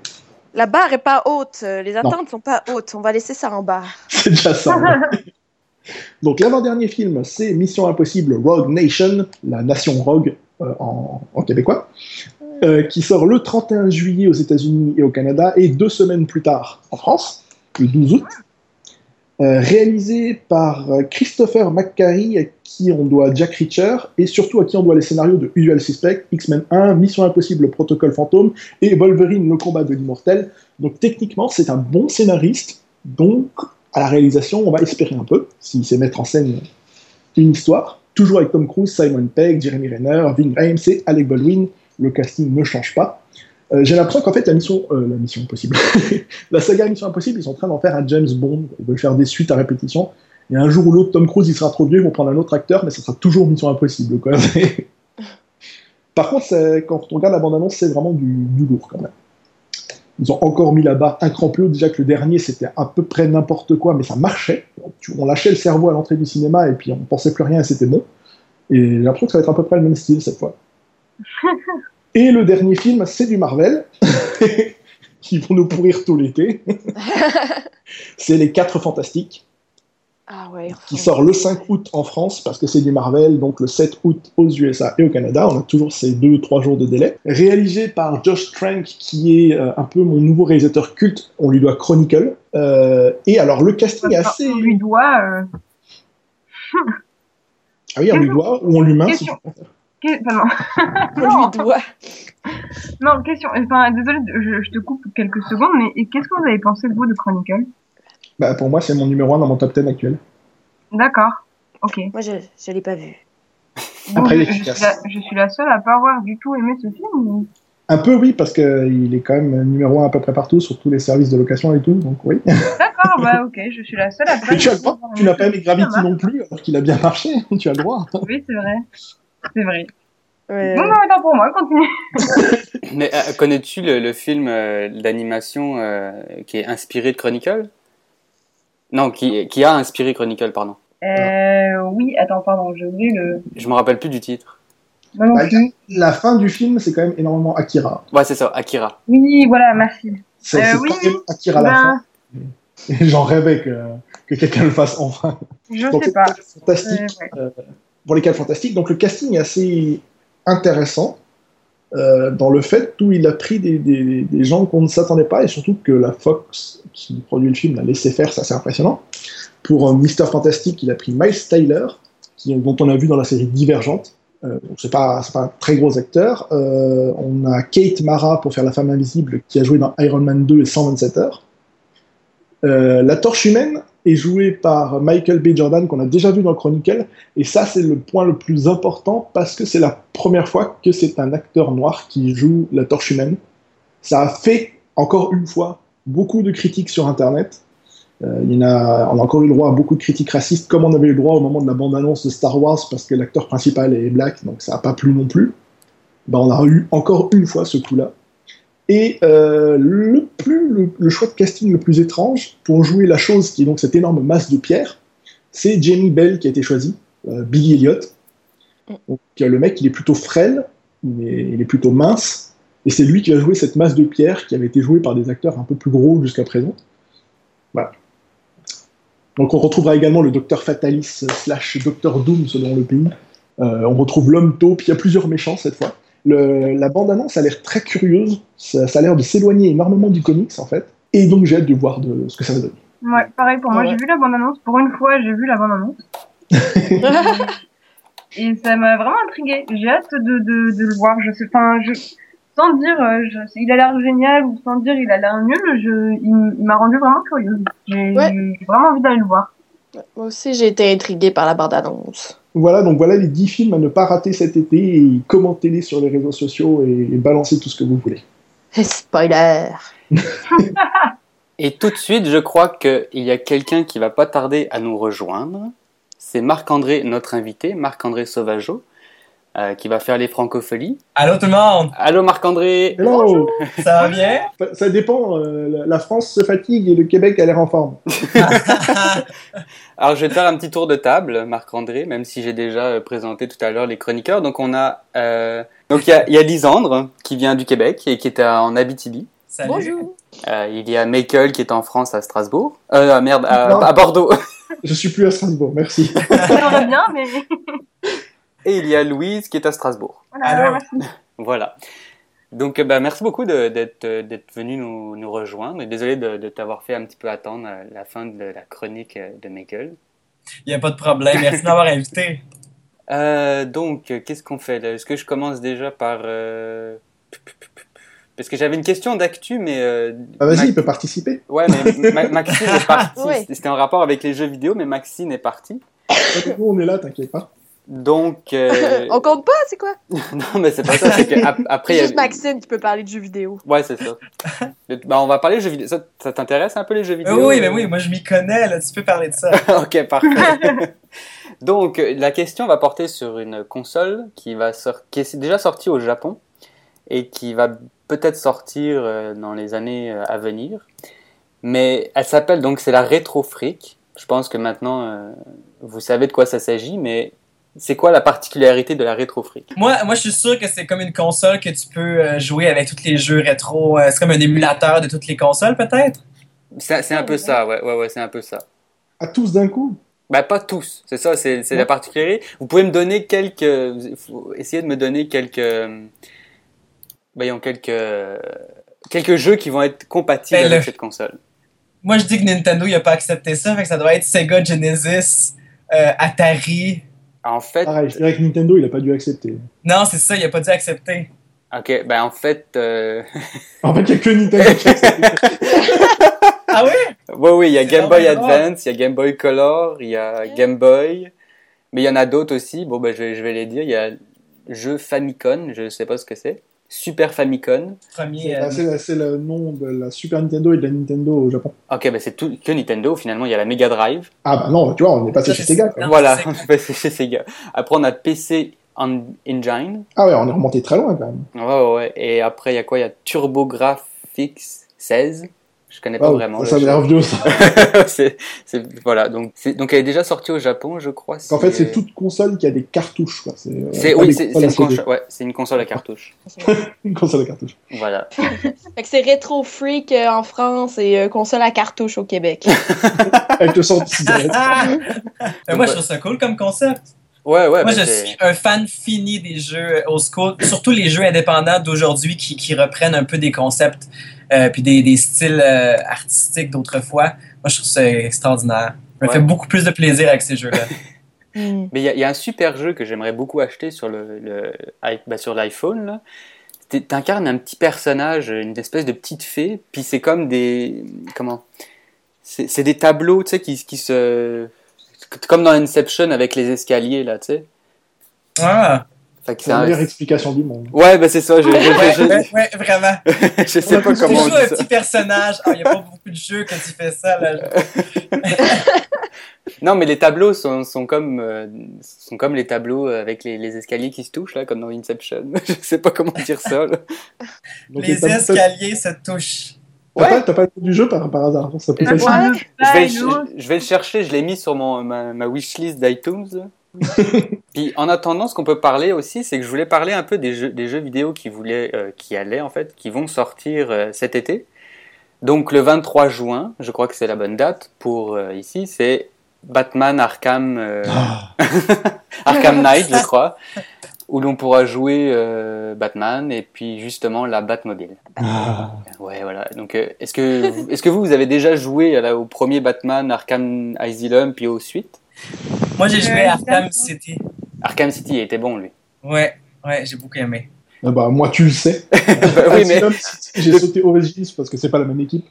La barre est pas haute. Les attentes sont pas hautes. On va laisser ça en bas. C'est déjà ça. Donc l'avant-dernier film, c'est Mission Impossible Rogue Nation, la nation Rogue euh, en, en québécois, euh, qui sort le 31 juillet aux États-Unis et au Canada, et deux semaines plus tard en France, le 12 août. Euh, réalisé par euh, Christopher McQuarrie, à qui on doit Jack Reacher, et surtout à qui on doit les scénarios de Usual Suspect, X-Men 1, Mission Impossible, Protocole Fantôme, et Wolverine, le combat de l'immortel. Donc techniquement, c'est un bon scénariste, donc à la réalisation, on va espérer un peu, s'il sait mettre en scène une histoire. Toujours avec Tom Cruise, Simon Pegg, Jeremy Renner, Ving Rhames et Alec Baldwin. Le casting ne change pas. Euh, J'ai l'impression qu'en fait, la mission, euh, la mission impossible, la saga Mission Impossible, ils sont en train d'en faire un James Bond. Ils veulent faire des suites à répétition. Et un jour ou l'autre, Tom Cruise, il sera trop vieux, ils vont prendre un autre acteur, mais ça sera toujours Mission Impossible. Par contre, quand on regarde la bande-annonce, c'est vraiment du, lourd quand même. Ils ont encore mis barre un cran plus haut. Déjà que le dernier, c'était à peu près n'importe quoi, mais ça marchait. On lâchait le cerveau à l'entrée du cinéma et puis on pensait plus rien et c'était bon. Et j'ai l'impression que ça va être à peu près le même style cette fois. Et le dernier film, c'est du Marvel, qui vont nous pourrir tout l'été. c'est Les Quatre Fantastiques, Ah ouais. qui sort le 5 août en France, parce que c'est du Marvel, donc le 7 août aux USA et au Canada. On a toujours ces 2-3 jours de délai. Réalisé par Josh Trank, qui est euh, un peu mon nouveau réalisateur culte. On lui doit Chronicle. Euh, et alors, le casting est assez... On lui doit. euh, Ah oui, on lui doit, ou on lui main. Question. Que- enfin, On non. lui doit. non, question. Enfin, désolé, je, je te coupe quelques secondes, mais qu'est-ce que vous avez pensé de vous de Chronicle? Bah, pour moi, c'est mon numéro 1 dans mon top 10 actuel. D'accord. Ok. Moi, je je l'ai pas vu. Bon, Après, je, je suis la, je suis la seule à pas avoir du tout aimé ce film. ou- Un peu, oui, parce qu'il est quand même numéro 1 à peu près partout, sur tous les services de location et tout, donc oui. D'accord, bah ok, je suis la seule à pas. Mais tu as le droit, tu n'as pas aimé Gravity Ça marche. non plus, alors qu'il a bien marché, tu as le droit. Oui, c'est vrai. C'est vrai. Ouais. Non, non, attends pour moi, continue. Mais euh, connais-tu le, le film euh, d'animation euh, qui est inspiré de Chronicle? Non, qui, qui a inspiré Chronicle, pardon. Euh, oui, attends, pardon, j'ai oublié le. Je me rappelle plus du titre. Non Bah, plus. La fin du film, c'est quand même énormément Akira. Ouais, c'est ça, Akira. Oui, voilà, merci. C'est Euh, c'est oui, quand même Akira à la Ben, fin. J'en rêvais que, que quelqu'un le fasse enfin. je Donc, sais c'est pas. fantastique. Euh, ouais. Pour les quatre fantastiques. Donc le casting est assez intéressant euh, dans le fait où il a pris des, gens qu'on ne s'attendait pas et surtout que la Fox qui produit le film l'a laissé faire, c'est assez impressionnant. Pour euh, Mister Fantastic, il a pris Miles Tyler, qui, dont on a vu dans la série Divergente. Euh, donc c'est pas, pas un très gros acteur. On a Kate Mara pour faire la femme invisible qui a joué dans Iron Man 2 et 127 heures. Euh, la torche humaine est jouée par Michael B. Jordan qu'on a déjà vu dans Chronicle et ça, c'est le point le plus important parce que c'est la première fois que c'est un acteur noir qui joue la torche humaine. Ça a fait, encore une fois, beaucoup de critiques sur Internet. Euh, on a encore eu le droit à beaucoup de critiques racistes, comme on avait eu le droit au moment de la bande-annonce de Star Wars, parce que l'acteur principal est black, donc ça n'a pas plu non plus. Ben, on a eu encore une fois ce coup-là. Et euh, le, plus, le, le choix de casting le plus étrange pour jouer la chose qui est donc cette énorme masse de pierre, c'est Jamie Bell qui a été choisi, euh, Billy Elliot. Donc, euh, le mec, il est plutôt frêle, il est, il est plutôt mince, et c'est lui qui va jouer cette masse de pierre qui avait été jouée par des acteurs un peu plus gros jusqu'à présent. Voilà. Donc on retrouvera également le Docteur Fatalis slash Docteur Doom selon le pays. On retrouve l'homme taupe, il y a plusieurs méchants cette fois. Le- la bande-annonce a l'air très curieuse, ça, ça a l'air de s'éloigner énormément du comics en fait, et donc j'ai hâte de voir de, ce que ça va donner. Ouais, pareil pour moi, Ouais. j'ai vu la bande-annonce. Pour une fois, j'ai vu la bande-annonce. Et ça m'a vraiment intrigué. J'ai hâte de, de, de le voir. Je sais, enfin, je, sans dire, euh, je, il a l'air génial ou sans dire il a l'air nul, je, il, m'a rendu vraiment curieuse. J'ai Ouais. j'ai vraiment envie d'aller le voir. Moi aussi, j'ai été intriguée par la bande-annonce. Voilà, donc voilà les 10 films à ne pas rater cet été, et commentez-les sur les réseaux sociaux et, et balancez tout ce que vous voulez. Spoiler. Et tout de suite, je crois qu'il y a quelqu'un qui va pas tarder à nous rejoindre. C'est Marc-André, notre invité, Marc-André Sauvageau, euh, qui va faire les francopholies. Allô tout le monde, Allô Marc-André Hello ça va bien? Ça- Ça dépend, euh, la- France se fatigue et le Québec a l'air en forme. Alors, je vais te faire un petit tour de table, Marc-André, même si j'ai déjà euh, présenté tout à l'heure les chroniqueurs. Donc, on a, euh, donc il y a, il y a Lisandre, qui vient du Québec et qui est à- en Abitibi. Salut. Bonjour. Euh, il y a Michael qui est en France à Strasbourg. Euh, merde, à, Bordeaux. Je suis plus à Strasbourg, merci. J'aimerais bien, mais Et il y a Louise qui est à Strasbourg. voilà, Alors. merci. Voilà. Donc, euh, bah, merci beaucoup d'être euh, d'être venu nous, nous rejoindre. Désolé de, de t'avoir fait un petit peu attendre euh, la fin de la chronique de Michael. Il n'y a pas de problème. Merci de m'avoir invité. Euh, donc, qu'est-ce qu'on fait là? Est-ce que je commence déjà par... euh, Parce que j'avais une question d'actu, mais... euh, Ah, vas-y, Max- il peut participer. Ouais, mais Ma- Maxine est partie. Ouais. C'était en rapport avec les jeux vidéo, mais Maxine est partie. Nous, on est là, t'inquiète pas. Donc... euh, On compte pas, c'est quoi? non, mais c'est pas ça. C'est. C'est juste Maxime qui peut parler de jeux vidéo. Ouais, c'est ça. bah, on va parler jeux vidéo. Ça, ça t'intéresse un peu les jeux Euh, vidéo? oui, mais oui, moi je m'y connais, là, tu peux parler de ça. ok, parfait. Donc, euh, la question va porter sur une console qui, va sor- qui est déjà sortie au Japon et qui va peut-être sortir euh, dans les années à venir. Mais elle s'appelle donc, c'est la Retro Freak. Je pense que maintenant, euh, vous savez de quoi ça s'agit, mais c'est quoi la particularité de la Freak? Moi, moi, je suis sûr que c'est comme une console que tu peux euh, jouer avec tous les jeux rétro. Euh, c'est comme un émulateur de toutes les consoles, peut-être? C'est un peu ça, ouais, ouais, ouais, c'est un peu ça. À tous d'un coup? Bah pas tous, c'est ça, c'est la particularité. Vous pouvez me donner quelques, faut essayer de me donner quelques, euh, voyons quelques, quelques jeux qui vont être compatibles Ben, avec le- cette console. Moi, je dis que Nintendo, il a pas accepté ça, fait que ça doit être Sega Genesis, euh, Atari. En fait, Pareil, je dirais que Nintendo, il a pas dû accepter. Non, c'est ça, il a pas dû accepter. ok, ben en fait, euh... En fait, il y a que Nintendo qui a accepté. Ah oui? ouais, oui, il y a Game Boy Advance, il y a Game Boy Color, il y a Game Boy, mais il y en a d'autres aussi. Bon, ben je vais, je vais les dire. Il y a jeu Famicom, je sais pas ce que c'est. Super Famicom. Premier. C'est euh, c'est le nom de la Super Nintendo et de la Nintendo au Japon. Ok, ben c'est tout que Nintendo. Finalement, il y a la Mega Drive. Ah bah non, tu vois, on est passé Ça, chez c'est- Sega. Non, voilà, c'est Ben, c'est chez Sega. Après, on a PC en- Engine. Ah ouais, on est remonté très loin quand même. Ouais, ouais, ouais. Et après, il y a quoi? Il y a TurboGrafx 16. Je connais pas Ah, vraiment. ça vieux ça. c'est, voilà. Donc, donc, elle est déjà sortie au Japon, je crois. En fait, c'est toute console qui a des cartouches. quoi. C'est euh, oui, c'est, une, console, ouais, c'est une console à cartouche. Une console à cartouches. Voilà. Fait que c'est Retro Freak euh, en France et euh, console à cartouche au Québec. Avec le son de moi, je trouve ça cool comme concept. Ouais, ouais. Moi, ben, je suis un fan fini des jeux old school, surtout les jeux indépendants d'aujourd'hui qui, qui reprennent un peu des concepts euh, puis des, des styles euh, artistiques d'autrefois. Moi, je trouve ça extraordinaire. Ça me Ouais. fait beaucoup plus de plaisir avec ces jeux-là. Hmm. Mais il y, a- il y a un super jeu que j'aimerais beaucoup acheter sur le, le bah, sur l'iPhone. T'incarnes un petit personnage, une espèce de petite fée, puis c'est comme des comment? C'est c'est des tableaux, tu sais, qui, qui se comme dans Inception avec les escaliers là, tu sais. Ah, C'est la un- meilleure explication du monde. Ouais, bah c'est ça. Je, je, ouais, je, ouais, ouais, vraiment. je, sais pas comment Tu on joues un dit ça. petit personnage. Ah, il n'y a pas beaucoup de jeux quand tu fais ça. Là. Non, mais les tableaux sont, sont comme euh, sont comme les tableaux avec les, les escaliers qui se touchent là, comme dans Inception. je sais pas comment dire ça. Là. Donc, Les escaliers se touchent. T'as Ouais. pas, t'as pas le nom du jeu par, par hasard. Ça peut Ouais. facile. Je vais, je, je vais le chercher, je l'ai mis sur mon, ma, ma wishlist d'iTunes. Puis en attendant, ce qu'on peut parler aussi, c'est que je voulais parler un peu des jeux, des jeux vidéo qui voulaient, euh, qui allaient en fait, qui vont sortir euh, cet été. Donc le 23 juin, je crois que c'est la bonne date pour euh, ici, c'est Batman Arkham euh, Arkham Knight, je crois, où l'on pourra jouer euh, Batman et puis justement la Batmobile. Ah. Ouais, voilà. Donc, euh, est-ce que, vous- est-ce que vous, vous avez déjà joué au premier Batman, Arkham Asylum, puis aux suites Moi, j'ai joué Euh, à Arkham. City. Arkham City il était bon, lui. Ouais, ouais, j'ai beaucoup aimé. Ah bah, moi, tu le sais. Bah oui, Asylum J'ai sauté Origins parce que c'est pas la même équipe.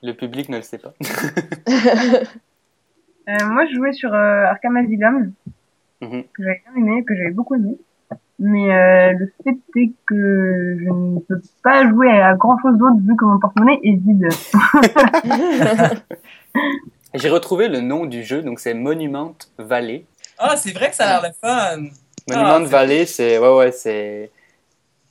le public ne le sait pas. Euh, moi, je jouais sur euh, Arkham Asylum, Mhm. que j'avais bien aimé, que j'avais beaucoup aimé. Mais euh, le fait est que je ne peux pas jouer à grand chose d'autre vu que mon porte-monnaie est vide. J'ai retrouvé le nom du jeu, donc c'est Monument Valley. Ah, c'est vrai que ça a l'air le fun. Monument c'est- Valley, c'est, ouais, ouais, c'est,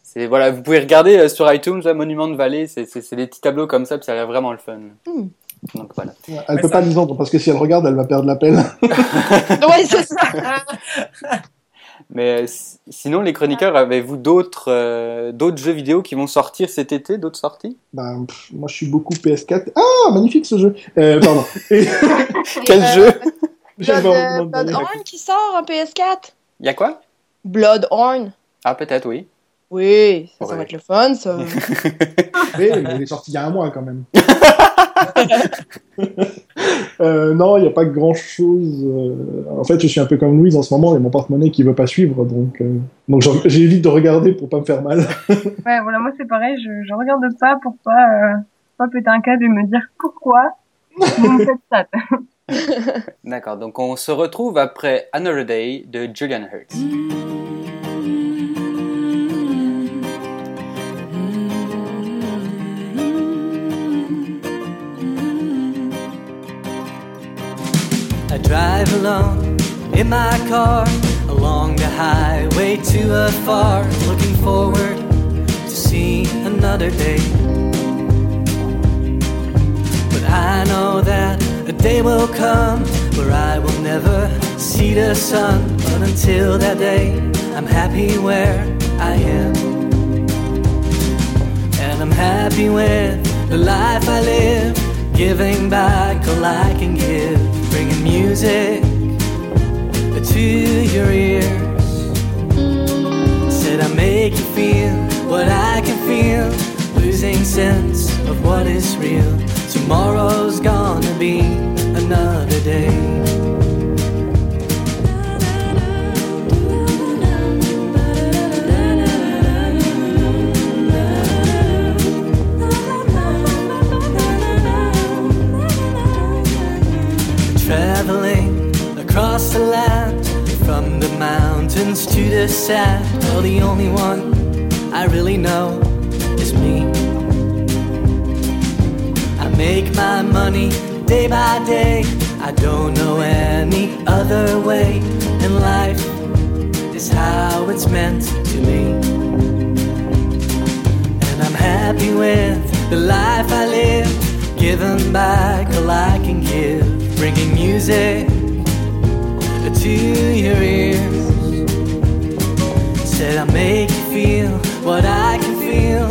c'est, voilà, vous pouvez regarder euh, sur iTunes, là, Monument Valley, c'est, des petits tableaux comme ça, puis ça a l'air vraiment le fun. Hmm. Donc voilà. Elle Mais peut ça- pas nous entendre parce que si elle regarde, elle va perdre l'appel. ouais, c'est ça. Mais euh, si- sinon, les chroniqueurs, avez-vous d'autres, euh, d'autres jeux vidéo qui vont sortir cet été, d'autres sorties? Bah, pff, moi, je suis beaucoup PS4. Ah, magnifique ce jeu. Euh, pardon. Et- Quel Euh, jeu? euh. Bloodhorn qui sort en PS4. Y a quoi? Bloodhorn. Ah, peut-être, oui. Oui, ça, va être le fun, ça. Oui, mais il est sorti il y a un mois quand même. Euh, non, il n'y a pas grand chose. En fait, je suis un peu comme Louise en ce moment, il y a mon porte-monnaie qui veut pas suivre, donc, euh, donc j'évite de regarder pour pas me faire mal. Ouais, voilà, moi c'est pareil, je, je regarde pas pour pas, euh, pas péter un câble et me dire pourquoi vous me faites ça. D'accord, donc on se retrouve après Another Day de Julian Hertz. I drive alone in my car along the highway to afar, looking forward to see another day. But I know that a day will come where I will never see the sun. But until that day, I'm happy where I am. And I'm happy with the life I live, giving back all I can give, music to your ears. Said I make you feel what I can feel, losing sense of what is real. Tomorrow's gonna be another day. The land from the mountains to the sand. Well, the only one I really know is me. I make my money day by day. I don't know any other way. And life is how it's meant to be. And I'm happy with the life I live, giving back all I can give, bringing music to your ears. Said I make you feel what I can feel,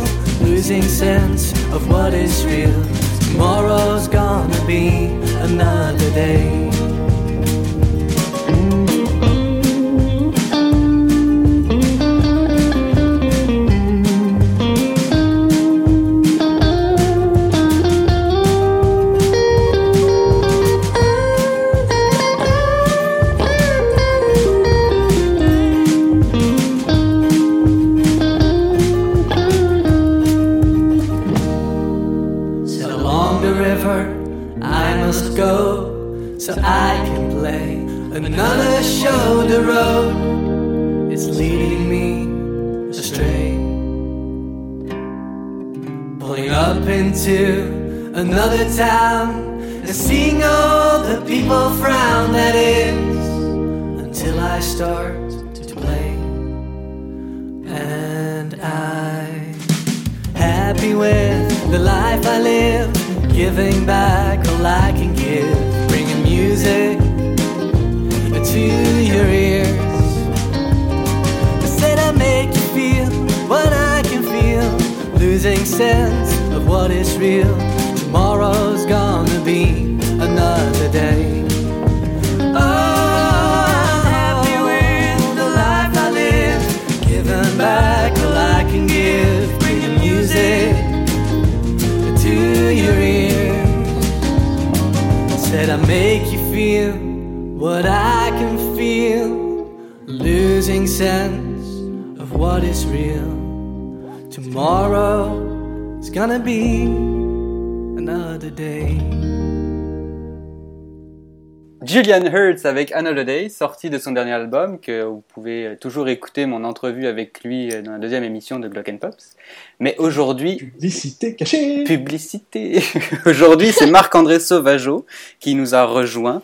losing sense of what is real. Tomorrow's gonna be another day. Avec Another Day, sorti de son dernier album, que vous pouvez toujours écouter mon entrevue avec lui dans la deuxième émission de Glock and Pops. Mais aujourd'hui, Publicité cachée publicité. Aujourd'hui, c'est Marc-André Sauvageau qui nous a rejoint.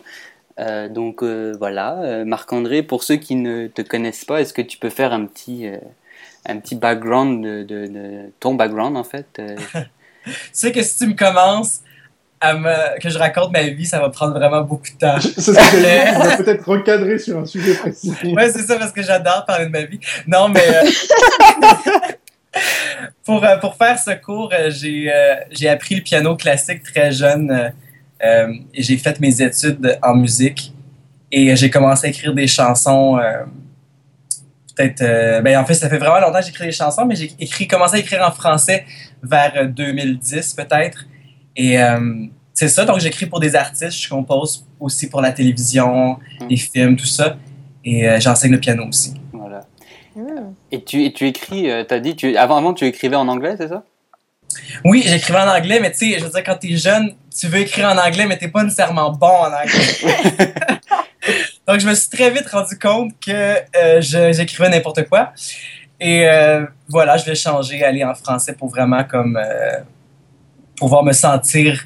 Euh, donc euh, voilà, Euh, Marc-André, pour ceux qui ne te connaissent pas, est-ce que tu peux faire un petit, euh, un petit background de, de- de ton background en fait euh, Tu sais que si tu me commences me, que je raconte ma vie, ça va prendre vraiment beaucoup de temps. C'est ce que on va peut-être recadrer sur un sujet précis. Ouais, c'est ça, parce que j'adore parler de ma vie. Non, mais euh, pour, euh, pour faire ce cours, euh, j'ai euh, j'ai appris le piano classique très jeune euh, et j'ai fait mes études en musique et j'ai commencé à écrire des chansons peut-être. ben, en fait, ça fait vraiment longtemps que j'écris des chansons, mais j'ai écrit, commencé à écrire en français vers euh, 2010 peut-être. Et euh, c'est ça, donc j'écris pour des artistes, je compose aussi pour la télévision, Mm. les films, tout ça. Et euh, j'enseigne le piano aussi. Voilà. Hmm. Et tu, et tu écris, euh, t'as dit, tu, avant, avant tu écrivais en anglais, c'est ça? Oui, j'écrivais en anglais, mais tu sais, je veux dire, quand t'es jeune, tu veux écrire en anglais, mais t'es pas nécessairement bon en anglais. Donc, je me suis très vite rendu compte que euh, je- j'écrivais n'importe quoi. Et euh, voilà, je vais changer, aller en français pour vraiment comme euh, pouvoir me sentir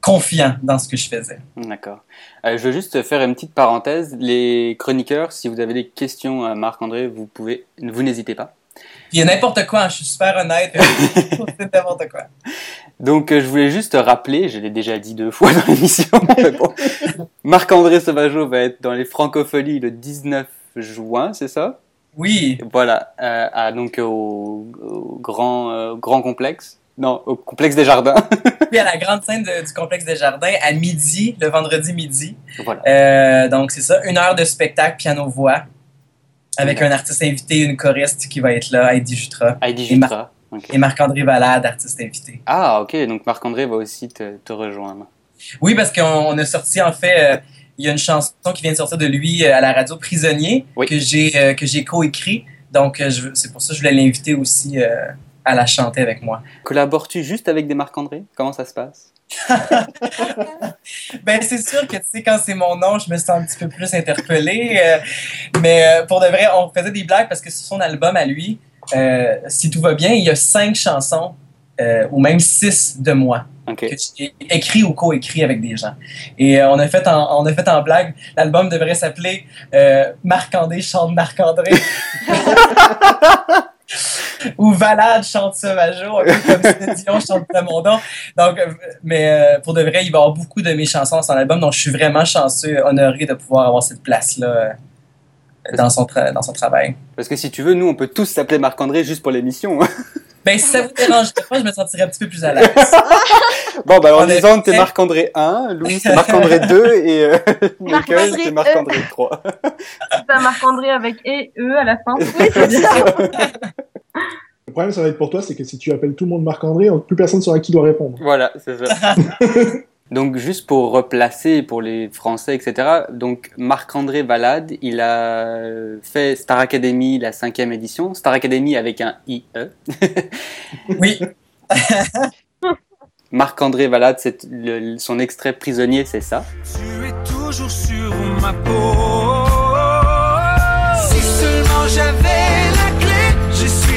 confiant dans ce que je faisais. D'accord. Euh, je veux juste faire une petite parenthèse. Les chroniqueurs, si vous avez des questions à Marc-André, vous pouvez, vous n'hésitez pas. Il y a n'importe quoi, hein, je suis super honnête. C'est n'importe quoi. Donc, euh, je voulais juste rappeler, je l'ai déjà dit deux fois dans l'émission, bon. Marc-André Sauvageau va être dans les Francopholies le 19 juin, c'est ça? Oui, Voilà, euh, à, donc au, au grand, grand complexe. Non, au complexe des jardins. puis à la grande scène de- du complexe des jardins à midi, le vendredi midi. voilà. Euh, donc, c'est ça, une heure de spectacle piano-voix avec un artiste invité, une choriste qui va être là, Heidi Jutra, Heidi Et Mar- Jutra. Et Marc-André Valade, artiste invité. Ah, ok, donc Marc-André va aussi te, te rejoindre. Oui, parce qu'on on a sorti, en fait, euh, il y a une chanson qui vient de sortir de lui euh, à la radio Prisonnier Oui. que j'ai euh, que j'ai coécrit. Donc, c'est pour ça que je voulais l'inviter aussi euh, à la chanter avec moi. Collabores-tu juste avec des Marc-André? Comment ça se passe? Ben, c'est sûr que, tu sais, quand c'est mon nom, je me sens un petit peu plus interpellée. euh, mais euh, pour de vrai, on faisait des blagues parce que sur son album à lui, euh, si tout va bien, il y a cinq chansons, ou même six de moi, Ok. que j'ai écrit ou co-écrit avec des gens. Et on, a fait en, on a fait en blague, l'album devrait s'appeler Marc-André chante Marc-André. ou Valade chante Sauvageau, un peu comme Céline Dion chante Plamondon. Donc, euh, mais euh, pour de vrai, il va y avoir beaucoup de mes chansons dans son album, donc je suis vraiment chanceux, honoré de pouvoir avoir cette place-là euh, dans, son dans son travail. Parce que si tu veux, nous, on peut tous s'appeler Marc-André juste pour l'émission. Ben, si ça vous dérange pas, je me sentirais un petit peu plus à l'aise. bon, alors, On est- disons, t'es Marc-André 1, Louis, c'est Marc-André 2, et euh, Michael, Marc-André c'est Marc-André 3. C'est un Marc-André avec et E à la fin. Le problème, ça va être pour toi, c'est que si tu appelles tout le monde Marc-André, plus personne saura qui doit répondre. Voilà, c'est ça. Donc, juste pour replacer pour les Français, etc. Donc, Marc-André Valade, il a fait Star Academy, la cinquième édition. Star Academy avec un IE. Oui, Marc-André Valade, c'est le- son extrait prisonnier, c'est ça. Tu es toujours sur ma peau. Si seulement j'avais la clé, je suis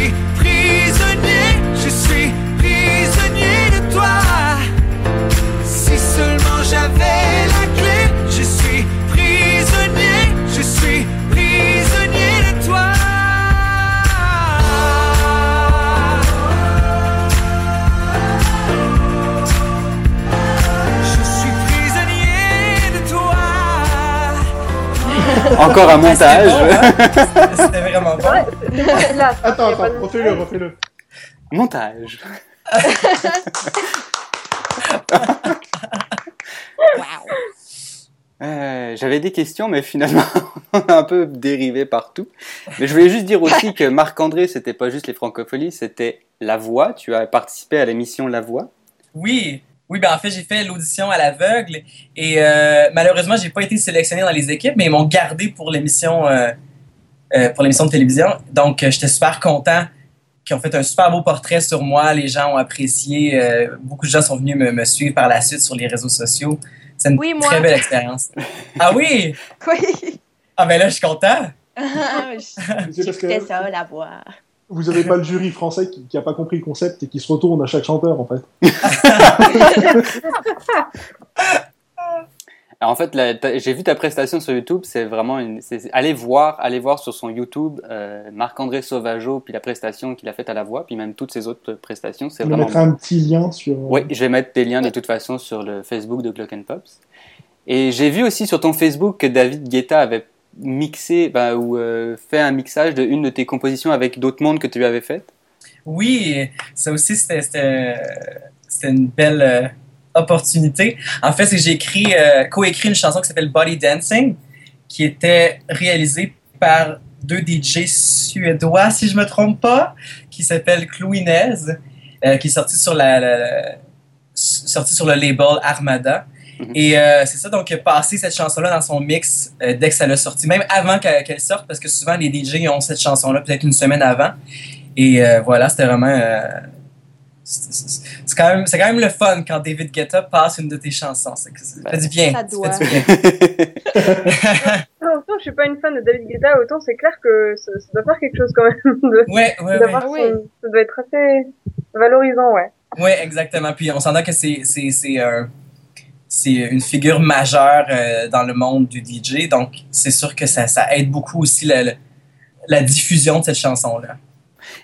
j'avais la clé, je suis prisonnier, je suis prisonnier de toi. Je suis prisonnier de toi. Encore un montage. bon, hein? c'était vraiment bon. Là, Attends, attends, refais-le, refais-le. montage. Euh, J'avais des questions, mais finalement, on a un peu dérivé partout. Mais je voulais juste dire aussi que Marc-André, c'était pas juste les francophonies, c'était La Voix. Tu as participé à l'émission La Voix. Oui, oui, ben en fait, j'ai fait l'audition à l'aveugle et euh, malheureusement, j'ai pas été sélectionné dans les équipes, mais ils m'ont gardé pour l'émission euh, euh, de télévision. Donc, j'étais super content qu'ils ont fait un super beau portrait sur moi. Les gens ont apprécié. beaucoup de gens sont venus me suivre par la suite sur les réseaux sociaux. C'est une Oui, moi. très belle expérience. ah oui? Oui. Ah ben là, je suis content. J'écoutais ça, la voix. vous avez pas le jury français qui, qui a pas compris le concept et qui se retourne à chaque chanteur, en fait. Alors, en fait, j'ai vu ta prestation sur YouTube. C'est vraiment une. Allez voir, allez voir sur son YouTube euh, Marc-André Sauvageau, puis la prestation qu'il a faite à La Voix, puis même toutes ses autres prestations. C'est On vraiment. mettra un petit lien sur. Oui, je vais mettre des liens de toute façon sur le Facebook de Glock and Pops. Et j'ai vu aussi sur ton Facebook que David Guetta avait mixé bah, ou euh, fait un mixage de une de tes compositions avec d'autres mondes que tu avais faites. Oui, ça aussi, c'était- une belle euh, opportunité. En fait, c'est que j'ai écrit, euh, coécrit une chanson qui s'appelle Body Dancing, qui était réalisée par deux DJ suédois, si je me trompe pas, qui s'appelle Chloinez, euh, qui est sorti sur, la, la- la- sorti sur le label Armada. Mhm. Et euh, c'est ça, donc, passé cette chanson-là dans son mix euh, dès que ça l'a sorti, même avant qu'elle sorte, parce que souvent les DJ ont cette chanson-là peut-être une semaine avant. Et voilà, c'était vraiment. C'est- quand, même- c'est quand même le fun quand David Guetta passe une de tes chansons. Ça, ça fait du bien. Ça Ça doit. fait du bien. Autant je suis pas une fan de David Guetta, autant c'est clair que ça, ça doit faire quelque chose quand même. De, Ouais, ouais, ouais. d'avoir oui. Ça doit être assez valorisant, ouais. Ouais, exactement. Puis on s'entend que c'est c'est c'est euh, c'est une figure majeure euh, dans le monde du DJ, donc c'est sûr que ça, ça aide beaucoup aussi la, la- la diffusion de cette chanson-là.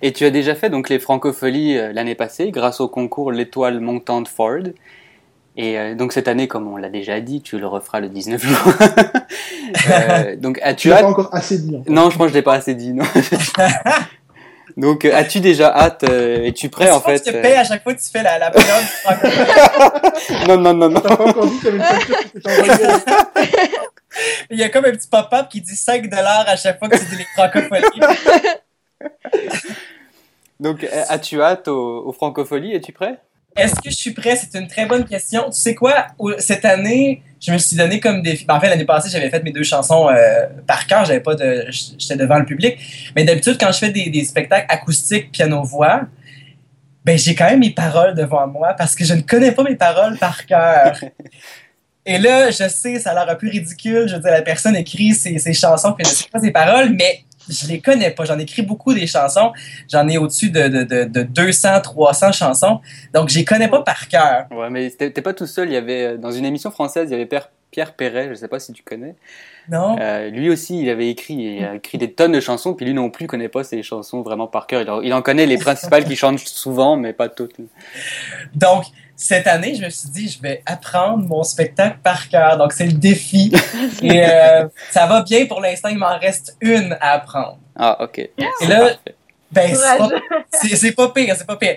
Et tu as déjà fait donc les francopholies euh, l'année passée grâce au concours L'étoile montante Ford. Et euh, donc cette année, comme on l'a déjà dit, tu le referas le 19 juin. Euh, donc Tu as-tu hâte pas encore assez dit. Non, je pense que je l'ai pas assez dit. Non. donc euh, as-tu déjà hâte euh, Es-tu prêt en fait Tu te euh, payes à chaque fois que tu fais la, la période. Non, non, non, non. T'as pas encore dit que t'avais une facture. Il y a comme un petit pop-up qui dit 5 à chaque fois que tu dis les francophonies. Donc as-tu hâte aux, aux francopholies Es-tu prêt? Est-ce que je suis prêt? C'est une très bonne question. Tu sais quoi? Cette année, je me suis donné comme défi. ben, en fait, l'année passée, j'avais fait mes deux chansons euh, par cœur. J'avais pas de. J'étais devant le public. Mais d'habitude, quand je fais des, des spectacles acoustiques, piano-voix, ben, j'ai quand même mes paroles devant moi parce que je ne connais pas mes paroles par cœur. Et là, je sais, ça a l'air un peu ridicule. Je veux dire, la personne écrit ses, ses chansons puis elle ne sait pas ses paroles, mais je les connais pas. J'en écris beaucoup des chansons. J'en ai au-dessus de, de, de, de 200, 300 chansons. Donc, je les connais pas par cœur. Ouais, mais t'es pas tout seul. Il y avait euh, dans une émission française, il y avait Pierre, Pierre Perret. Je sais pas si tu connais. Non? Euh, lui aussi, il avait écrit, il a écrit des tonnes de chansons, puis lui non plus connaît pas ses chansons vraiment par cœur. Il en, il en connaît les principales qui chantent souvent, mais pas toutes. Donc, cette année, je me suis dit, je vais apprendre mon spectacle par cœur. Donc, c'est le défi. Et euh, ça va bien pour l'instant. Il m'en reste une à apprendre. Ah, ok. Et là, ben, c'est pas, pire, c'est pas pire.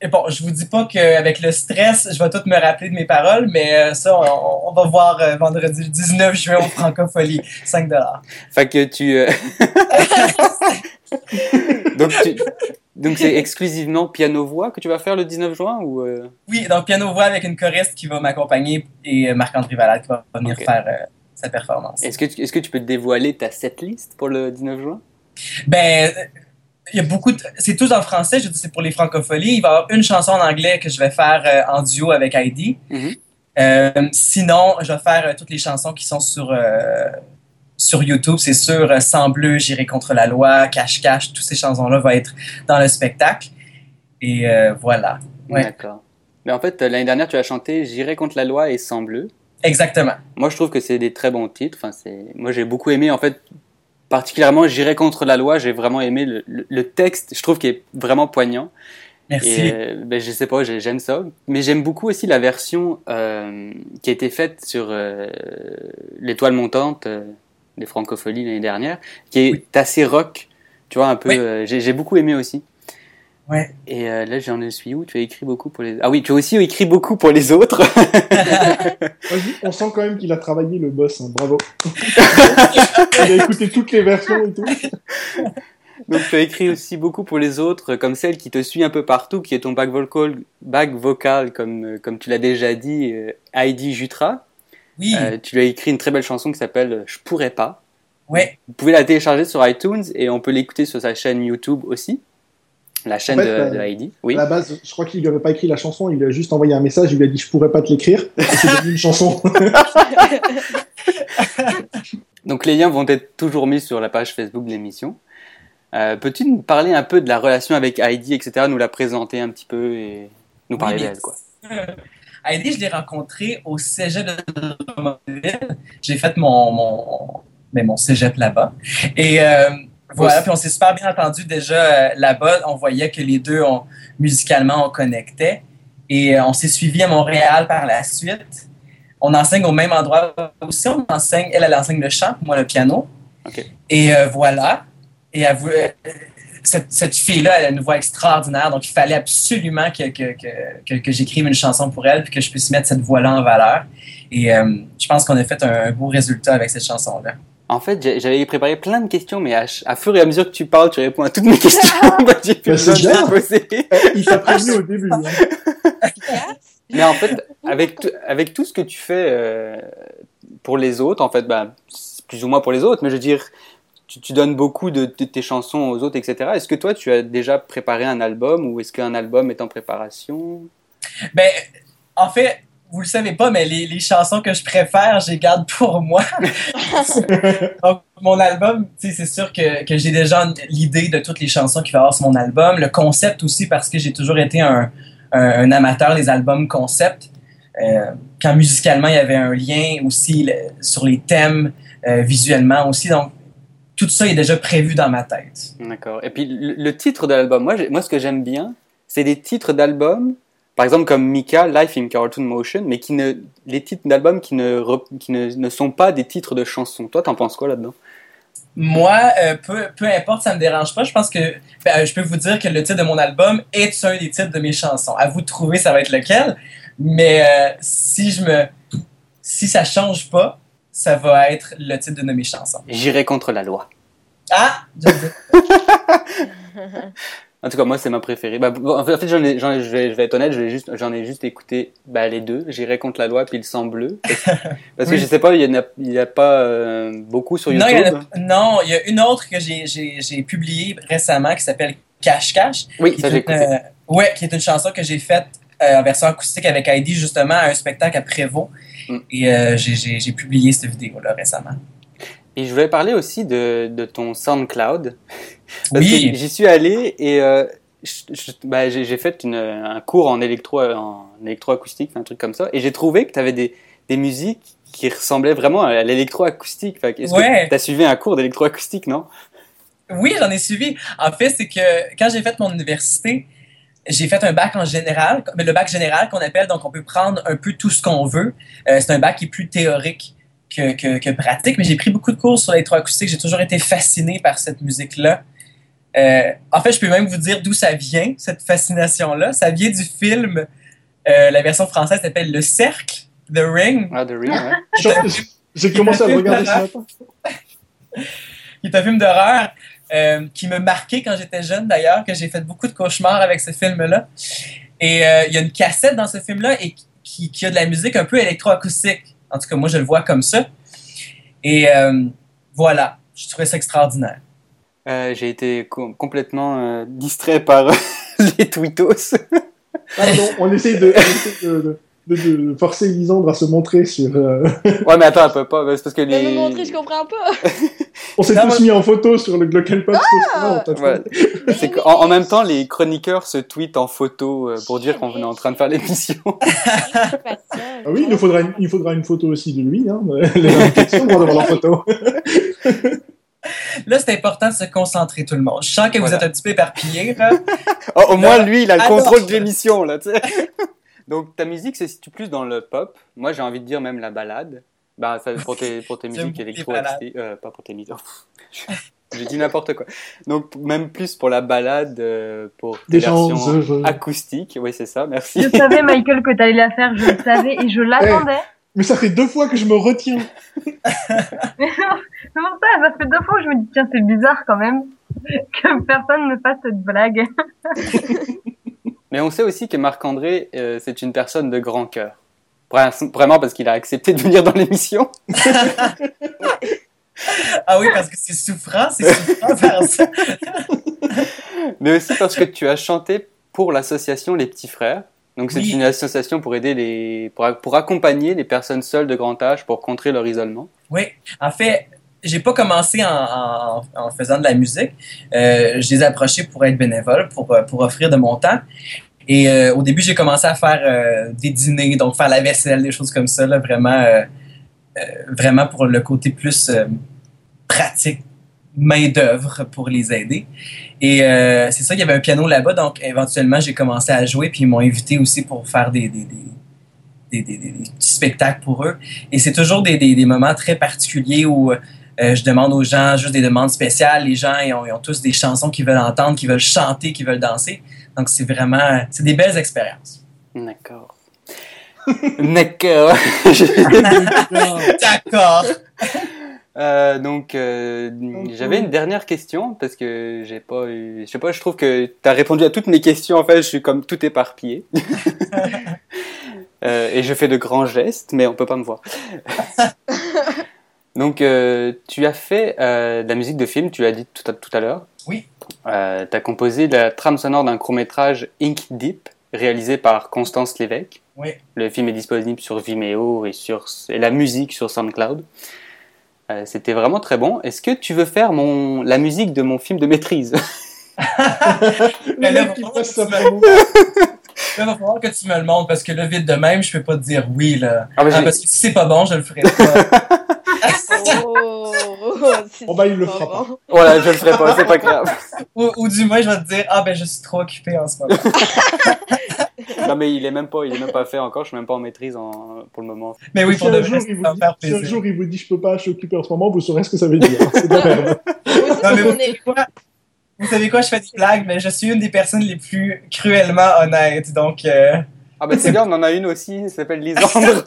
Et bon, je vous dis pas qu'avec le stress, je vais tout me rappeler de mes paroles, mais euh, ça, on, on va voir euh, vendredi le 19 juin au Francophonie. 5 Fait que tu. euh, donc, tu... donc c'est exclusivement piano-voix que tu vas faire le 19 juin ou euh, Oui, donc piano-voix avec une choriste qui va m'accompagner et euh, Marc-André Valade qui va venir faire euh, sa performance. Est-ce que, tu- est-ce que tu peux dévoiler ta setlist pour le 19 juin? Ben, il y a beaucoup de... C'est tous en français, je dis c'est pour les francopholies. Il va y avoir une chanson en anglais que je vais faire euh, en duo avec Heidi. Mhm. Euh, sinon, je vais faire toutes les chansons qui sont sur, sur YouTube. C'est sûr, euh, Sang bleu, J'irai contre la loi, Cache-Cache, toutes ces chansons-là vont être dans le spectacle. Et euh, voilà. Ouais. D'accord. Mais en fait, euh, l'année dernière, tu as chanté J'irai contre la loi et Sang bleu. Exactement. Moi, je trouve que c'est des très bons titres. Enfin, c'est... Moi, j'ai beaucoup aimé, en fait, particulièrement J'irai contre la loi. J'ai vraiment aimé le, le- le texte. Je trouve qu'il est vraiment poignant. Merci. Et euh, ben, je sais pas, j'ai- j'aime ça. Mais j'aime beaucoup aussi la version euh, qui a été faite sur l'étoile montante des francopholies l'année dernière, qui est Oui. assez rock. Tu vois, un peu. Oui. euh, j'ai j'ai beaucoup aimé aussi. Ouais. Et euh, là, j'en suis où? Tu as écrit beaucoup pour les. Ah oui, tu as aussi écrit beaucoup pour les autres. On sent quand même qu'il a travaillé le boss, hein, bravo. Il a écouté toutes les versions et tout. Donc, tu as écrit aussi beaucoup pour les autres, comme celle qui te suit un peu partout, qui est ton back vocal, back vocal comme, comme tu l'as déjà dit, euh, Heidi Jutra. Oui. Euh, tu lui as écrit une très belle chanson qui s'appelle Je pourrais pas. ouais. Vous pouvez la télécharger sur iTunes et on peut l'écouter sur sa chaîne YouTube aussi. La chaîne En fait, de, euh, de Heidi. Oui. À la base, je crois qu'il lui avait pas écrit la chanson, il lui a juste envoyé un message, il lui a dit je pourrais pas te l'écrire. C'est devenu une chanson. Donc les liens vont être toujours mis sur la page Facebook de l'émission. Euh, Peux-tu nous parler un peu de la relation avec Heidi, etc., nous la présenter un petit peu et nous parler Oui, d'elle, quoi? Heidi, je l'ai rencontrée au cégep de Drummondville. J'ai fait mon, mon, mais mon cégep là-bas. Et euh, voilà, puis on s'est super bien entendu déjà euh, là-bas. On voyait que les deux, on, musicalement, on connectait. Et euh, on s'est suivis à Montréal par la suite. On enseigne au même endroit aussi. On enseigne, elle, elle enseigne le chant, moi le piano. Et euh, voilà. Et elle cette, cette fille-là, elle a une voix extraordinaire, donc il fallait absolument que, que, que, que, que j'écrive une chanson pour elle, puis que je puisse mettre cette voix-là en valeur. Et euh, je pense qu'on a fait un, un beau résultat avec cette chanson-là. En fait, j'avais préparé plein de questions, mais à, fur et à mesure que tu parles, tu réponds à toutes mes questions. Bah, j'ai plus c'est besoin de bien. les poser. Eh, Il t'a prévenu au début. hein. Mais en fait, avec, tout- avec tout ce que tu fais euh, pour les autres, en fait, bah, c'est plus ou moins pour les autres, mais je veux dire, tu, tu donnes beaucoup de, de tes chansons aux autres, etc. Est-ce que toi, tu as déjà préparé un album ou est-ce qu'un album est en préparation? Ben, en fait, vous le savez pas, mais les, les chansons que je préfère, je les garde pour moi. Donc, mon album, c'est sûr que, que j'ai déjà l'idée de toutes les chansons qu'il va y avoir sur mon album. Le concept aussi, parce que j'ai toujours été un, un, un amateur des albums concept. Euh, quand musicalement, il y avait un lien aussi le- sur les thèmes, euh, visuellement aussi. Donc, tout ça est déjà prévu dans ma tête. D'accord. Et puis, le, le titre de l'album, moi, moi, ce que j'aime bien, c'est des titres d'albums, par exemple comme Mika, Life in Cartoon Motion, mais qui ne, les titres d'albums qui, ne, qui ne, ne sont pas des titres de chansons. Toi, t'en penses quoi là-dedans? Moi, euh, peu, peu importe, ça me dérange pas. Je pense que ben, je peux vous dire que le titre de mon album est un des titres de mes chansons. À vous de trouver, ça va être lequel. Mais euh, si je me, si ça change pas, ça va être le titre de mes chansons. J'irai contre la loi. Ah. En tout cas, moi, c'est ma préférée. Bah, bon, en fait, j'en ai, j'en ai- je, vais, je vais être honnête, juste, j'en ai juste écouté bah, les deux. J'irai contre la loi puis le sang bleu. Parce, que Oui. je sais pas, il y en a, y a pas euh, beaucoup sur YouTube. y non, il y a une autre que j'ai, publiée récemment qui s'appelle Cache Cache. Oui, qui ça est j'ai une, écouté. euh, ouais, qui est une chanson que j'ai faite euh, en version acoustique avec Heidi justement à un spectacle à Prévost. Mm. Et euh, j'ai, publié cette vidéo-là récemment. Et je voulais parler aussi de, de ton SoundCloud. Parce Oui. j'y suis allé et euh, bah, j'ai fait une, un cours en électro en électroacoustique, un truc comme ça, et j'ai trouvé que tu avais des, des musiques qui ressemblaient vraiment à l'électroacoustique. Est-ce Ouais. que tu as suivi un cours d'électroacoustique, non? Oui, j'en ai suivi. En fait, c'est que quand j'ai fait mon université, j'ai fait un bac en général, mais le bac général qu'on appelle, donc on peut prendre un peu tout ce qu'on veut. Euh, c'est un bac qui est plus théorique que, que, que pratique, mais j'ai pris beaucoup de cours sur l'électroacoustique. J'ai toujours été fasciné par cette musique-là. Euh, en fait, je peux même vous dire d'où ça vient, cette fascination-là. Ça vient du film, euh, la version française s'appelle Le Cercle, The Ring, Ah, The Ring, ouais. J'ai- commencé à le regarder ce matin. qui est un film d'horreur euh, qui me marquait quand j'étais jeune d'ailleurs, que j'ai fait beaucoup de cauchemars avec ce film-là. Et euh, il y a une cassette dans ce film-là et qui, qui a de la musique un peu électroacoustique. En tout cas, moi, je le vois comme ça. Et euh, voilà, je trouvais ça extraordinaire. Euh, j'ai été com- complètement euh, distrait par les tweetos. Pardon, on de, de, de- de- de forcer Lisandre à se montrer sur. euh, ouais, mais attends, elle peut pas. C'est parce que me les. montrer, je comprends pas. On s'est tous moi- mis en photo sur le Glockenpop. Ah Ouais. En même temps, les chroniqueurs se tweetent en photo euh, pour dire qu'on est en train de faire l'émission. Ah oui, il nous faudra une, il faudra une photo aussi de lui. Hein, les invitations vont avoir leur photo. Là, c'est important de se concentrer, tout le monde. Je sens que vous êtes un petit peu éparpillés. là. Oh, au moins, lui, il a le Alors. contrôle de l'émission, là, tu sais. Donc, ta musique se situe plus dans le pop. Moi, j'ai envie de dire même la balade. Bah, ça, pour tes, pour tes musiques électro euh, pas pour tes musiques. J'ai dit n'importe quoi. Donc, même plus pour la balade, euh, pour tes Des gens versions acoustiques. Oui, c'est ça, merci. Je savais, Michael, que t'allais la faire, je le savais et je l'attendais. Mais ça fait deux fois que je me retiens. Mais c'est pour ça, ça fait deux fois que je me dis, tiens, c'est bizarre quand même que personne ne fasse cette blague. Mais on sait aussi que Marc-André, euh, c'est une personne de grand cœur. Vra- Vraiment parce qu'il a accepté de venir dans l'émission. Ah oui, parce que c'est souffrant, c'est souffrant. Mais aussi parce que tu as chanté pour l'association Les Petits Frères. Donc c'est Oui. une association pour aider les, pour, pour accompagner les personnes seules de grand âge pour contrer leur isolement. Oui, en fait, j'ai pas commencé en, faisant de la musique. Euh, je les ai approchés pour être bénévole, pour, euh, pour offrir de mon temps. Et euh, au début, j'ai commencé à faire euh, des dîners, donc faire la vaisselle, des choses comme ça, là, vraiment, vraiment pour le côté plus pratique, main d'œuvre pour les aider. Et c'est ça, il y avait un piano là-bas, donc éventuellement, j'ai commencé à jouer, puis ils m'ont invité aussi pour faire des, des, des, des, des- petits spectacles pour eux. Et c'est toujours des, des moments très particuliers où euh, je demande aux gens juste des demandes spéciales. Les gens, ils ont, ils ont tous des chansons qu'ils veulent entendre, qu'ils veulent chanter, qu'ils veulent danser. Donc, c'est vraiment, c'est des belles expériences. D'accord. D'accord. D'accord. Euh, donc, euh, j'avais une dernière question parce que j'ai pas eu, je sais pas, je trouve que tu as répondu à toutes mes questions. En fait, je suis comme tout éparpillé. Euh, et je fais de grands gestes, mais on peut pas me voir. Donc, euh, tu as fait euh, de la musique de film, tu l'as dit tout à, tout à l'heure. Oui. Euh, tu as composé la trame sonore d'un court-métrage Ink Deep, réalisé par Constance Lévesque. Oui. Le film est disponible sur Vimeo et, sur, et la musique sur SoundCloud. Euh, C'était vraiment très bon. Est-ce que tu veux faire mon, la musique de mon film de maîtrise? Mais là, mec qui passe là, va falloir que tu me le montres parce que là, vite de même, je peux pas te dire oui, là. Ah, mais Ah, j'ai- parce que si c'est pas bon, je le ferai pas. Oh, c'est Bon, bah, il le pas fera pas. Voilà, je le ferai pas, c'est pas grave. ou, ou du moins, je vais te dire, ah, ben, je suis trop occupé en ce moment. Non mais il est même pas, il est même pas fait encore. Je suis même pas en maîtrise en, pour le moment. Mais oui, si pour un de jour, vrai, me faire dit, si un jour il vous dit je peux pas, je suis occupé en ce moment, vous saurez ce que ça veut dire. C'est de la merde. Non, mais vous savez quoi? Vous savez quoi? Je fais des blagues, mais je suis une des personnes les plus cruellement honnêtes. Donc, euh, Ah bah c'est bien, on en a une aussi. Elle s'appelle Lisandre.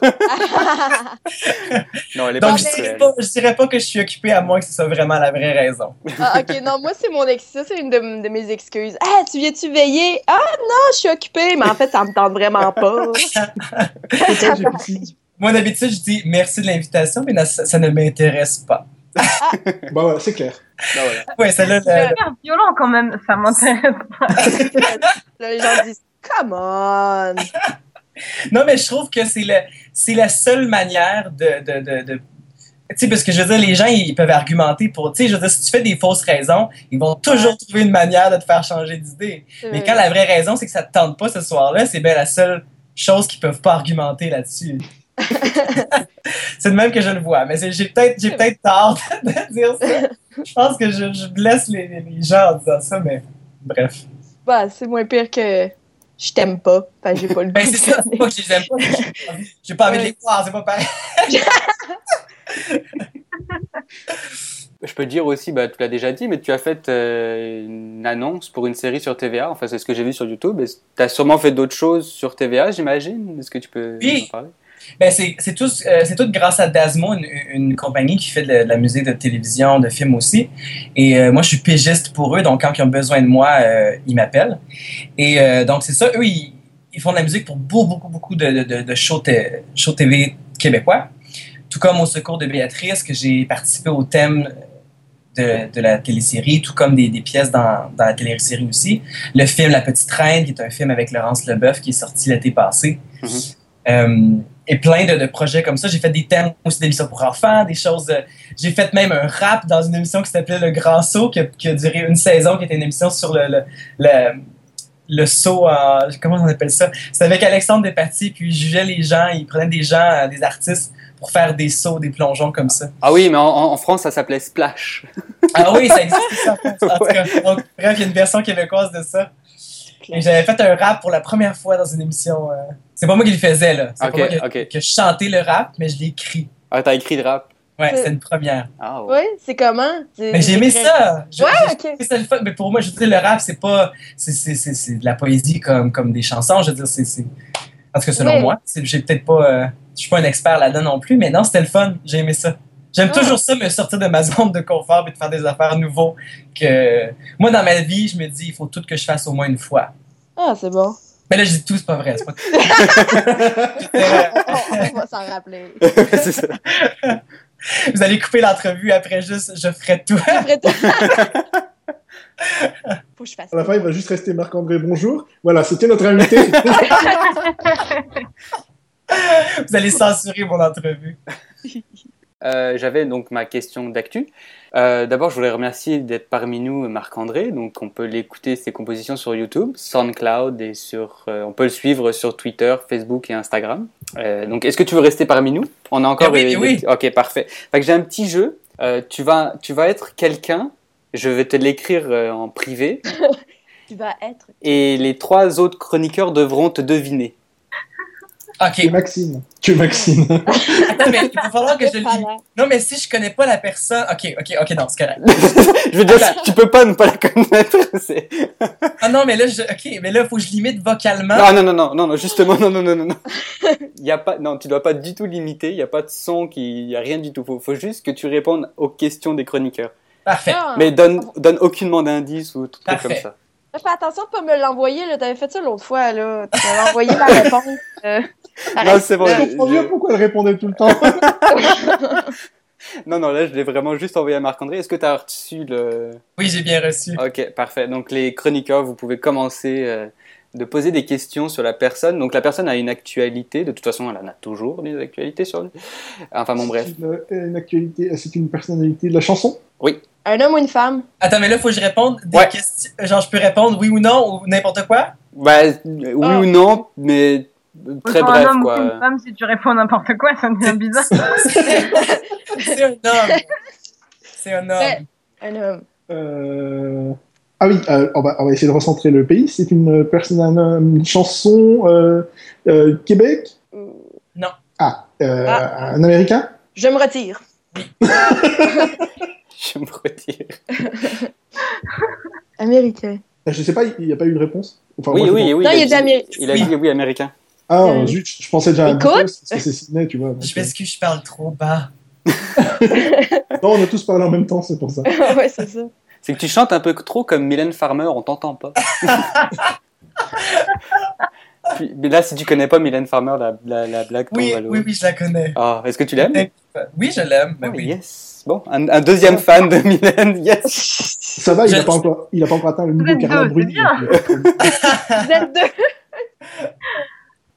non, elle est pas donc je, dirais pas, je dirais pas que je suis occupé à moins que ce soit vraiment la vraie raison. Ah, ok, non, moi, c'est mon ex. Ça, c'est une de, de mes excuses. Ah, tu viens-tu veiller? Ah, non, je suis occupée, mais en fait, ça me tente vraiment pas. Moi, d'habitude, je dis merci de l'invitation, mais ça, ça ne m'intéresse pas. Bah voilà, c'est clair. Bah, voilà. Ouais, C'est le- hyper violent quand même, ça m'intéresse pas. Là, les gens disent, come on. Non, mais je trouve que c'est le, la seule manière de, de, de, de- tu sais, parce que je veux dire, les gens, ils peuvent argumenter pour, tu sais, je veux dire, si tu fais des fausses raisons, ils vont toujours trouver une manière de te faire changer d'idée. Mais quand la vraie raison, c'est que ça te tente pas ce soir-là, c'est bien la seule chose qu'ils peuvent pas argumenter là-dessus. c'est de même que je le vois, mais j'ai peut-être j'ai peut-être tort de dire ça. Je pense que je, je blesse les, les gens en disant ça, mais bref. Bah, c'est moins pire que je t'aime pas. Enfin, j'ai pas le goût. Ben, c'est ça, c'est pas que je les aime pas, j'ai pas envie- de les voir, c'est pas pareil. Je peux dire aussi, bah tu l'as déjà dit, mais tu as fait euh, une annonce pour une série sur TVA. Enfin, c'est ce que j'ai vu sur YouTube. Tu as sûrement fait d'autres choses sur TVA, j'imagine. Est-ce que tu peux Oui. en parler? Ben, c'est tout, euh, tout grâce à Dasmo, une, une compagnie qui fait de, la- de la musique de télévision, de films aussi. Et euh, moi, je suis pigiste pour eux, donc quand ils ont besoin de moi, euh, ils m'appellent. Et euh, donc, c'est ça, eux, ils, ils font de la musique pour beaucoup, beaucoup, beaucoup de, de, de, shows, TV québécois. Tout comme au Secours de Béatrice, que j'ai participé au thème de, de la télésérie, tout comme des, des pièces dans, dans la télésérie aussi. Le film La Petite Reine, qui est un film avec Laurence Leboeuf, qui est sorti l'été passé. Euh, et plein de, de projets comme ça. J'ai fait des thèmes aussi d'émissions pour enfants, des choses. euh, j'ai fait même un rap dans une émission qui s'appelait Le Grand Saut, qui a, qui a duré une saison, qui était une émission sur le, le, le, le saut en. Comment on appelle ça? C'était avec Alexandre Despatie, puis il jugeait les gens, il prenait des gens, euh, des artistes, pour faire des sauts, des plongeons comme ça. Ah oui, mais en, en France, ça s'appelait Splash. Ah oui, ça existe ça. En tout cas, donc, bref, il y a une version québécoise de ça. Et j'avais fait un rap pour la première fois dans une émission. euh, C'est pas moi qui le faisais, là. C'est pas moi que je chantais le rap, mais je l'ai écrit. Ah, t'as écrit le rap? Ouais, C'est- une première. Ah ouais. Oui, c'est comment? Mais j'ai aimé ça. Je- Ouais, ok. c'est le fun. Mais pour moi, je veux dire, le rap, c'est pas. C'est, c'est, c'est, c'est de la poésie comme, comme des chansons. Je veux dire, c'est. tout cas, selon Oui. moi, j'ai peut-être pas. euh, je suis pas un expert là-dedans non plus, mais non, c'était le fun. J'ai aimé ça. J'aime Ah. toujours ça, me sortir de ma zone de confort et de faire des affaires nouveaux. Que... Moi, dans ma vie, je me dis, il faut tout que je fasse au moins une fois. Ah, c'est bon. Mais là, je dis tout, c'est pas vrai. C'est pas... on va s'en rappeler. c'est ça. Vous allez couper l'entrevue après juste, je ferai tout. Après tout. Faut que je fasse À la fin, il va juste rester Marc-André Bonjour. Voilà, c'était notre invité. Vous allez censurer mon entrevue. Euh, J'avais donc ma question d'actu. Euh, D'abord, je voulais remercier d'être parmi nous Marc-André. Donc, on peut l'écouter ses compositions sur YouTube, SoundCloud et sur. euh, on peut le suivre sur Twitter, Facebook et Instagram. Euh, donc, est-ce que tu veux rester parmi nous? On a encore. Eh oui, des- oui. Ok, parfait. Fait que j'ai un petit jeu. Euh, tu vas, tu vas être quelqu'un. Je vais te l'écrire euh, en privé Tu vas être. et les trois autres chroniqueurs devront te deviner. Ok. Tu es Maxime. Tu es Maxime. Attends, mais il va falloir que je le. Non, mais si je connais pas la personne. Ok, ok, ok, non, c'est correct. je veux dire, tu peux pas ne pas la connaître. c'est- Ah non, mais là, je... ok, mais là, faut que je limite vocalement. Non, non, non, non, non, non, justement, non, non, non, non, non. Il y a pas, non, tu dois pas du tout limiter. Il y a pas de son, qui, il y a rien du tout. Faut, faut juste que tu répondes aux questions des chroniqueurs. Parfait. Ah. Mais donne, donne aucunement d'indices ou tout comme ça. Fais attention de pas me l'envoyer, là. T'avais fait ça l'autre fois, là. Tu m'avais envoyé la réponse. euh, Non, c'est bon. Je comprends bien pourquoi elle répondait tout le temps? Non, non, là, je l'ai vraiment juste envoyé à Marc-André. Est-ce que tu as reçu le... Oui, j'ai bien reçu. Ok, parfait. Donc, les chroniqueurs, vous pouvez commencer euh, de poser des questions sur la personne. Donc, la personne a une actualité. De toute façon, elle en a toujours des actualités sur lui. Enfin, bon, bref. C'est une, une actualité, c'est une personnalité de la chanson? Un homme ou une femme? Attends, mais là, faut que je réponde des Ouais. questions. Genre, je peux répondre oui ou non ou n'importe quoi? Bah, oui Ah. ou non, mais très bref, un homme ou une femme, si tu réponds n'importe quoi, ça devient bizarre. C'est un homme. C'est un homme. Un homme. Euh, Ah oui, euh, on, va, on va essayer de recentrer le pays. C'est une personne, un- une chanson euh, euh, Québec? Non. Ah, euh, Ah. un Américain? Je me retire. Je me retire. Américain. Euh, Je sais pas, il n'y a pas eu de réponse Enfin, oui, moi, oui, pense- oui. Non, il a dit. Il a Oui. dit oui, américain. Ah, Euh, zut, je pensais déjà à Écoute. Beatles, parce que c'est Sydney, tu vois. Je m'excuse, je parle trop bas. euh, Non, on a tous parlé en même temps, c'est pour ça. ouais, c'est ça. C'est que tu chantes un peu trop comme Mylène Farmer, on t'entend pas. Puis- mais là, si tu connais pas Mylène Farmer, la, la, la blague Oui, oui, oui, je la connais. Ah, est-ce que tu l'aimes? Oui, je l'aime. Oh, oui. Yes. Bon, un, un deuxième fan de Mylène, yes. Ça va, il n'a pas, encore- il a pas encore atteint le niveau Carla Bruni. Vous êtes deux.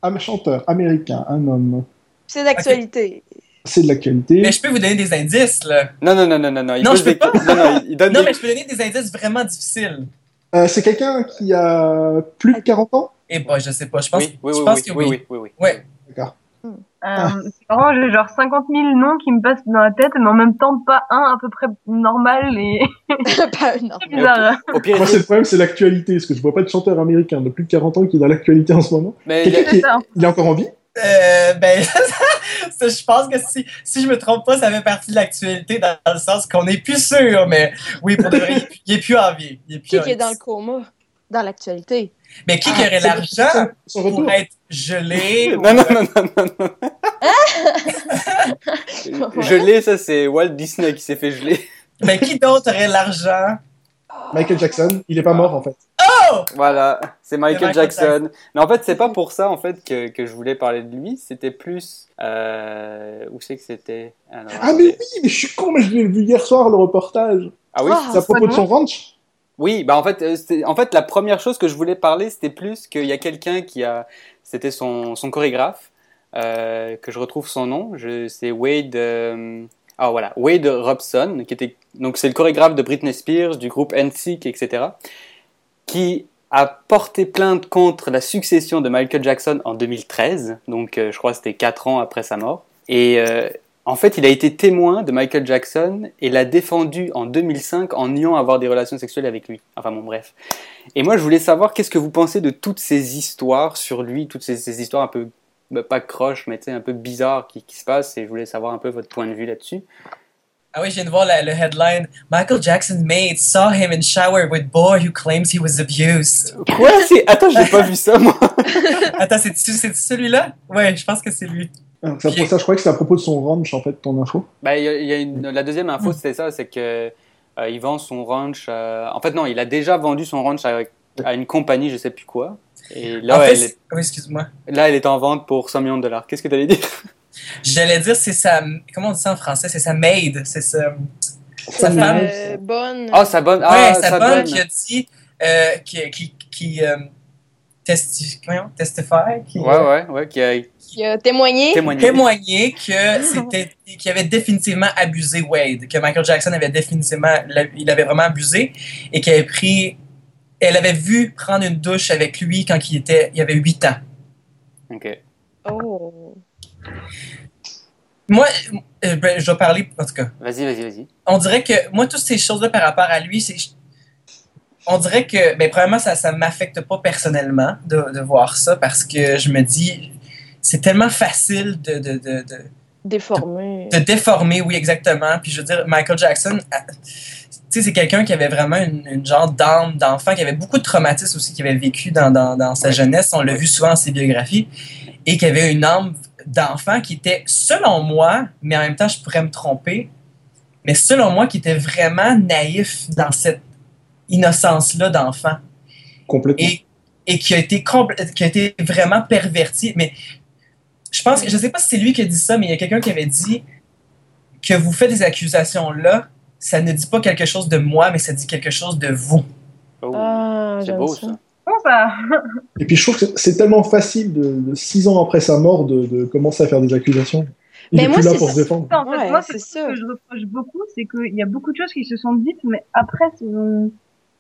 Un chanteur américain, un homme. C'est d'actualité. C'est de l'actualité. Mais je peux vous donner des indices, là. Non, non, non, non, non, non. Il Non, je peux des- pas. Non, non, il- il donne Non, des- mais je peux donner des indices vraiment difficiles. Euh, c'est quelqu'un qui a plus de 40 ans? Et bah, je sais pas. Je pense, Oui, oui, je oui, pense oui, que oui, oui. oui, oui, oui. Ouais. D'accord. Euh, c'est marrant, j'ai genre 50 000 noms qui me passent dans la tête, mais en même temps pas un à peu près normal et pas c'est bizarre. Au pire, Moi, c'est le problème, c'est l'actualité. Parce que je vois pas de chanteur américain de plus de 40 ans qui est dans l'actualité en ce moment. mais il a- est, il encore en vie? Euh, ben, ça, je pense que si, si je me trompe pas, ça fait partie de l'actualité dans le sens qu'on n'est plus sûr, mais oui, pour de vrai, il est plus- il est plus en vie. Il est plus Qui en qui est dans le coma? Dans l'actualité. Mais qui, Ah, qui aurait l'argent pour être gelé? ou- Non, non, non, non, non, l'ai, ça, c'est Walt Disney qui s'est fait geler. Mais qui d'autre aurait l'argent? Michael Jackson, il est pas mort en fait. Oh! Voilà, c'est Michael, Michael Jackson. Mais en fait, c'est pas pour ça en fait que, que je voulais parler de lui. C'était plus euh, où c'est que c'était? Ah, mais oui, mais je suis con, mais je l'ai vu hier soir le reportage. Ah oui? Ah. C'est à propos de son ranch. Oui, bah en fait, euh, en fait, la première chose que je voulais parler, c'était plus qu'il y a quelqu'un qui a, c'était son, son chorégraphe, euh, que je retrouve son nom, c'est Wade, euh, ah voilà, Wade Robson, qui était, donc c'est le chorégraphe de Britney Spears, du groupe NSYNC, etc., qui a porté plainte contre la succession de Michael Jackson en 2013, donc je crois que c'était quatre ans après sa mort, et en fait, il a été témoin de Michael Jackson et l'a défendu en 2005 en niant avoir des relations sexuelles avec lui. Enfin bon, bref. Et moi, je voulais savoir qu'est-ce que vous pensez de toutes ces histoires sur lui, toutes ces, ces histoires un peu, bah, pas croches, mais un peu bizarres qui, qui se passent, et je voulais savoir un peu votre point de vue là-dessus. Ah oui, je viens de voir la- le headline. Michael Jackson maid saw him in shower with boy who claims he was abused. Quoi? Attends, j'ai pas vu ça, moi. Attends, c'est celui-là? Ouais, je pense que c'est lui. Ah, C'est pour ça, je crois que c'est à propos de son ranch en fait, ton info. Bah, il y a, y a une- la deuxième info, c'était ça, c'est que euh, il vend son ranch. euh, En fait, non, il a déjà vendu son ranch à, à une compagnie, je sais plus quoi. Et là, en fait, elle oui, excuse-moi. est, là, elle est en vente pour 100 millions de dollars. Qu'est-ce que tu allais dire? J'allais dire, c'est sa. Comment on dit ça en français? C'est sa maid. C'est sa. Sa femme. me- Euh, bonne. Ah, sa bonne. ouais, Ah, sa sa bonne bonne. qui a dit. Euh, qui. qui, qui euh, testi- voyons, testify, qui Ouais, ouais, ouais, qui a Qui a témoigné. témoigné. témoigné que c'était qu'il avait définitivement abusé Wade, que Michael Jackson avait définitivement il avait vraiment abusé et qu'elle avait pris elle avait vu prendre une douche avec lui quand il était il avait 8 ans. Ok. Oh. Moi euh, ben, je vais parler en tout cas. Vas-y, vas-y, vas-y. On dirait que moi toutes ces choses là par rapport à lui c'est on dirait que ben premièrement ça ça m'affecte pas personnellement de, de voir ça parce que je me dis c'est tellement facile de, de, de, de, Déformé. de déformer, oui, exactement. Puis je veux dire, Michael Jackson, euh, tu sais, c'est quelqu'un qui avait vraiment une, une genre d'âme d'enfant, qui avait beaucoup de traumatismes aussi, qui avait vécu dans, dans, dans sa jeunesse. On l'a vu souvent dans ses biographies. Et qui avait une âme d'enfant qui était, selon moi, mais en même temps, je pourrais me tromper, mais selon moi, qui était vraiment naïf dans cette innocence-là d'enfant. Complètement. Et, et qui, a été compl- qui a été vraiment perverti. Mais je pense que, je sais pas si c'est lui qui a dit ça, mais il y a quelqu'un qui avait dit que vous faites des accusations là, ça ne dit pas quelque chose de moi, mais ça dit quelque chose de vous. Oh, Ah, c'est beau ça. ça. Ça. Et puis je trouve que c'est tellement facile, de, de six ans après sa mort, de, de commencer à faire des accusations. Il Mais est moi, plus là c'est pour ça. se défendre. En fait, Ouais, moi, c'est ce que je reproche beaucoup, c'est qu'il y a beaucoup de choses qui se sont dites, mais après, sont,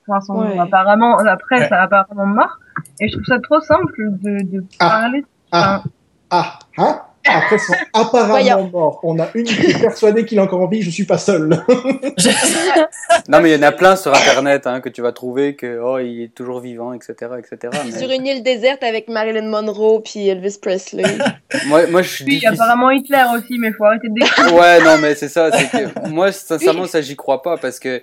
enfin, sont Ouais. apparemment, après, Ouais. ça a apparemment mort. Et je trouve ça trop simple de, de Ah. parler. Ah, ah, hein? Après, ils sont apparemment Voyons. morts. On a une qui est persuadée qu'il est encore en vie, je suis pas seul. Non, mais il y en a plein sur Internet hein, que tu vas trouver que oh, il est toujours vivant, etc., etc. mais- Sur une île déserte avec Marilyn Monroe puis Elvis Presley. Moi, moi, je suis Puis difficile. apparemment Hitler aussi, mais faut arrêter de. Ouais, non, mais c'est ça. Que moi, sincèrement, ça, j'y crois pas parce que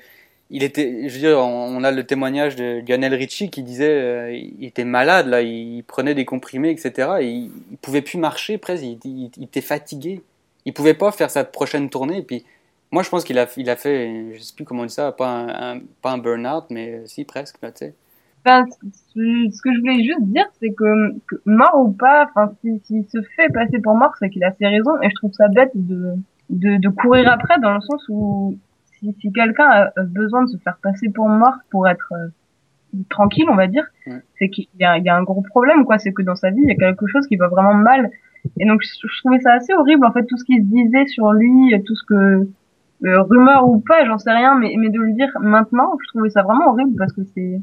il était. Je veux dire, on, a le témoignage de Lionel Richie qui disait, euh, il était malade là, il prenait des comprimés, etc. Et il, pouvait plus marcher, presque. Il, il- était fatigué. Il pouvait pas faire sa prochaine tournée. Et puis, moi, je pense qu'il a, il a fait, je sais plus comment on dit ça, pas un, pas un burn-out, mais euh, si presque, tu sais. Enfin, ce que je voulais juste dire, c'est que, mort ou pas, enfin, s'il s'il se fait passer pour mort, c'est qu'il a ses raisons, et je trouve ça bête de, de, de courir après, dans le sens où si, si quelqu'un a besoin de se faire passer pour mort pour être euh, tranquille, on va dire, Ouais. c'est qu'il y a, il y a un gros problème, quoi. C'est que dans sa vie, il y a quelque chose qui va vraiment mal. Et donc, je, je trouvais ça assez horrible, en fait, tout ce qui se disait sur lui, tout ce que, euh, rumeur ou pas, j'en sais rien, mais, mais de le dire maintenant, je trouvais ça vraiment horrible parce que c'est,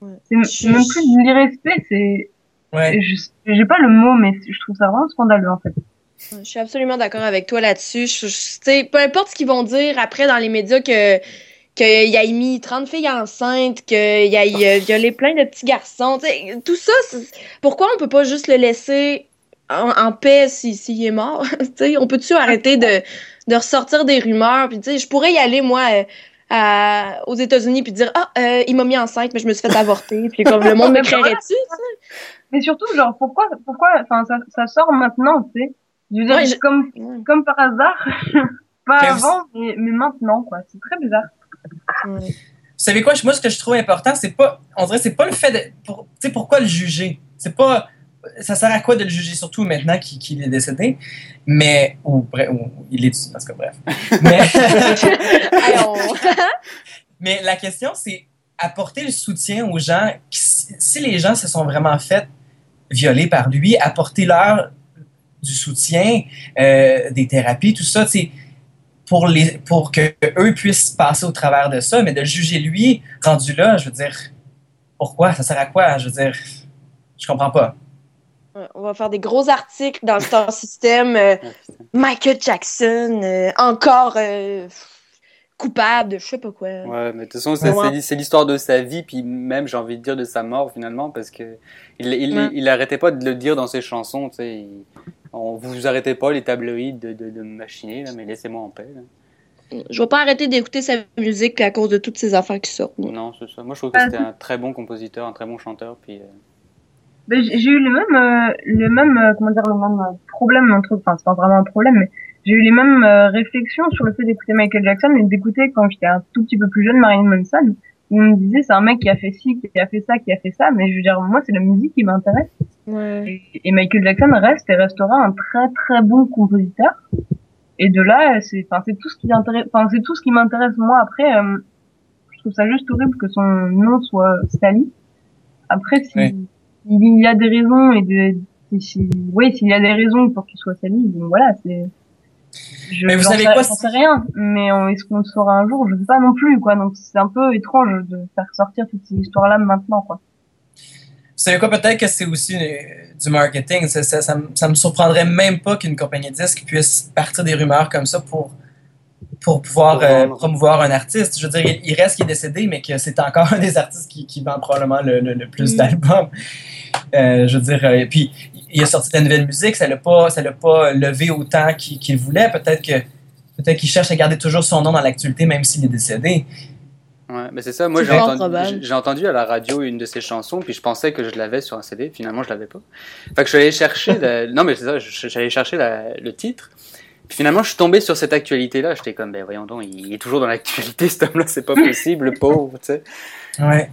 Ouais. c'est même plus de l'irrespect, c'est, Ouais. je- j'ai pas le mot, mais je trouve ça vraiment scandaleux, en fait. Je suis absolument d'accord avec toi là-dessus. Je, je- peu importe ce qu'ils vont dire après dans les médias que qu'il ait mis 30 filles enceintes, qu'il ait euh, violé plein de petits garçons, tout ça, pourquoi on peut pas juste le laisser en, en paix s'il si, est mort? On peut-tu arrêter de, de ressortir des rumeurs? Puis, je pourrais y aller, moi, euh, à- aux États-Unis puis dire Ah, euh, il m'a mis enceinte, mais je me suis fait avorter. Puis comme le monde me créerait-tu? Mais surtout, genre, pourquoi, pourquoi, ça, ça sort maintenant, tu sais? Je veux dire, Ouais, je- comme, Ouais. comme par hasard. pas Mais avant, mais, mais maintenant, quoi. C'est très bizarre. Ouais. Vous savez quoi? Moi, ce que je trouve important, c'est pas. On dirait, c'est pas le fait de. Pour, tu sais, pourquoi le juger? C'est pas. Ça sert à quoi de le juger, surtout maintenant qu'il est décédé? Mais. Ou, bref, ou il est. Tout cas, bref. Mais, mais la question, c'est apporter le soutien aux gens. qui- si les gens se sont vraiment fait violer par lui, apporter-leur du soutien, euh, des thérapies, tout ça, tu sais, pour, les, pour que eux puissent passer au travers de ça, mais de le juger lui, rendu là, je veux dire, pourquoi? Ça sert à quoi? Je veux dire, je comprends pas. On va faire des gros articles dans le Star System. euh. Michael Jackson, euh, encore euh, coupable de je sais pas quoi. Ouais, mais de toute façon, c'est Ouais. c'est- c'est l'histoire de sa vie, puis même, j'ai envie de dire, de sa mort, finalement, parce que il, il, Ouais. il arrêtait pas de le dire dans ses chansons, tu sais. il- On vous arrêtez pas, les tabloïds, de, de, de me machiner, là, mais laissez-moi en paix. là. Je vais pas arrêter d'écouter sa musique à cause de toutes ces affaires qui sortent. Non, c'est ça. Moi, je trouve que c'était un très bon compositeur, un très bon chanteur, puis... euh, Ben, j'ai eu le même, euh, le même, euh, comment dire, le même problème entre, enfin, c'est pas vraiment un problème, mais j'ai eu les mêmes euh, réflexions sur le fait d'écouter Michael Jackson et d'écouter quand j'étais un tout petit peu plus jeune Marilyn Manson. On me disait, c'est un mec qui a fait ci, qui a fait ça, qui a fait ça, mais je veux dire, moi, c'est la musique qui m'intéresse. Ouais. Et, et Michael Jackson reste et restera un très très bon compositeur. Et de là, c'est, enfin, c'est tout ce qui intéresse, enfin, c'est tout ce qui m'intéresse moi. Après, euh, je trouve ça juste horrible que son nom soit sali. Après, si Ouais. il y a des raisons et de, si, si- oui, s'il y a des raisons pour qu'il soit sali, bon, voilà, c'est. Je, Mais vous savez sais- quoi, sais rien, mais est-ce qu'on le saura un jour Je sais pas non plus, quoi. Donc c'est un peu étrange de faire sortir toutes ces histoires-là maintenant, quoi. Vous savez quoi, peut-être que c'est aussi euh, du marketing. Ça, ça, ça, me- ça me surprendrait même pas qu'une compagnie de disques puisse partir des rumeurs comme ça pour, pour pouvoir euh, promouvoir un artiste. Je veux dire, il, reste qu'il est décédé, mais que c'est encore un des artistes qui, qui vend probablement le, le, le plus Mm. d'albums. Euh, je veux dire, euh, puis il a sorti de la nouvelle musique, ça l'a pas, ça l'a pas levé autant qu'il voulait. Peut-être que peut-être qu'il cherche à garder toujours son nom dans l'actualité, même s'il est décédé. Ouais, mais c'est ça. Moi, j'ai entendu, à la radio une de ses chansons, puis je pensais que je l'avais sur un CD. Finalement, je l'avais pas. Fait que je suis allé chercher. le- Non, mais c'est ça. J'allais chercher la- le titre. Puis finalement, je suis tombé sur cette actualité-là. J'étais comme, ben voyons donc, il est toujours dans l'actualité, cet homme-là. C'est pas possible, le pauvre, tu sais. Ouais.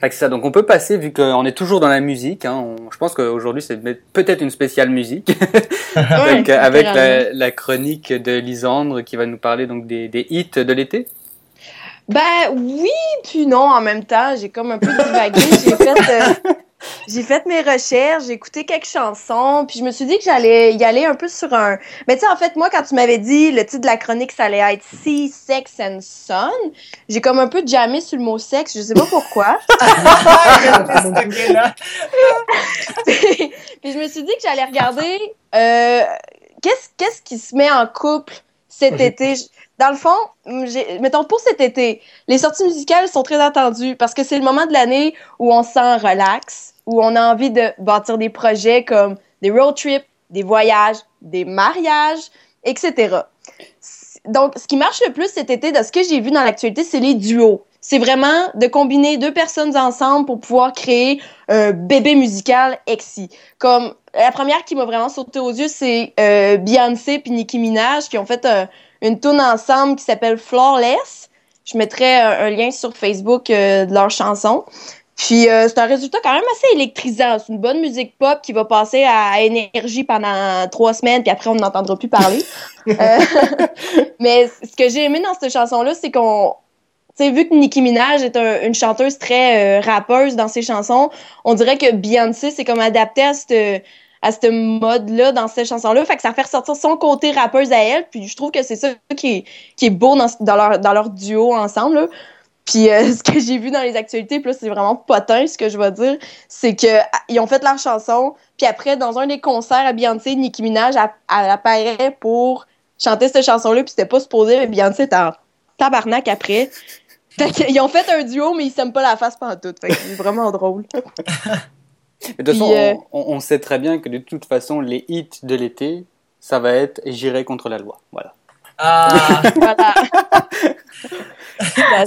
Fait que ça. Donc on peut passer, vu qu'on est toujours dans la musique. Hein, on- je pense qu'aujourd'hui c'est peut-être une spéciale musique. avec, Ouais, avec la, chronique de Lisandre qui va nous parler donc des, des hits de l'été. Ben oui, puis non en même temps. J'ai comme un peu divagué. j'ai fait, euh, j'ai fait mes recherches, j'ai écouté quelques chansons, puis je me suis dit que j'allais y aller un peu sur un. Mais tu sais, en fait, moi, quand tu m'avais dit le titre de la chronique, ça allait être Sea, Sex and Son, j'ai comme un peu jammé sur le mot sexe. Je sais pas pourquoi. Là. puis je me suis dit que j'allais regarder euh, qu'est-ce qu'est-ce qui se met en couple cet été? Dans le fond, j'ai- mettons pour cet été, les sorties musicales sont très attendues parce que c'est le moment de l'année où on se sent relax, où on a envie de bâtir des projets comme des road trips, des voyages, des mariages, etc. Donc, ce qui marche le plus cet été, de ce que j'ai vu dans l'actualité, c'est les duos. C'est vraiment de combiner deux personnes ensemble pour pouvoir créer un bébé musical exi. Comme la première qui m'a vraiment sauté aux yeux, c'est euh, Beyoncé puis Nicki Minaj qui ont fait un- une tune ensemble qui s'appelle Flawless. Je mettrai un, un lien sur Facebook euh, de leur chanson. Puis euh, c'est un résultat quand même assez électrisant. C'est une bonne musique pop qui va passer à énergie pendant trois semaines, puis après on n'entendra plus parler. Euh, mais ce que j'ai aimé dans cette chanson-là, c'est qu'on tu sais, vu que Nicki Minaj est un- une chanteuse très euh, rappeuse dans ses chansons, on dirait que Beyoncé c'est comme adapté à cette à ce mode-là dans cette chanson-là, fait que ça fait ressortir son côté rappeuse à elle, puis je trouve que c'est ça qui est, qui est beau dans, leur, dans leur duo ensemble. Puis euh, ce que j'ai vu dans les actualités, puis là c'est vraiment potin ce que je vais dire, c'est que ah, ils ont fait leur chanson, puis après dans un des concerts à Beyoncé, Nicki Minaj elle, elle apparaît pour chanter cette chanson-là, puis c'était pas supposé, mais Beyoncé était en tabarnak après. Fait qu'ils ont fait un duo, mais ils s'aiment pas la face pendant tout. Fait que c'est vraiment drôle. De toute façon, euh, on, on sait très bien que de toute façon, les hits de l'été, ça va être J'irai contre la loi. Voilà. Ah, Voilà.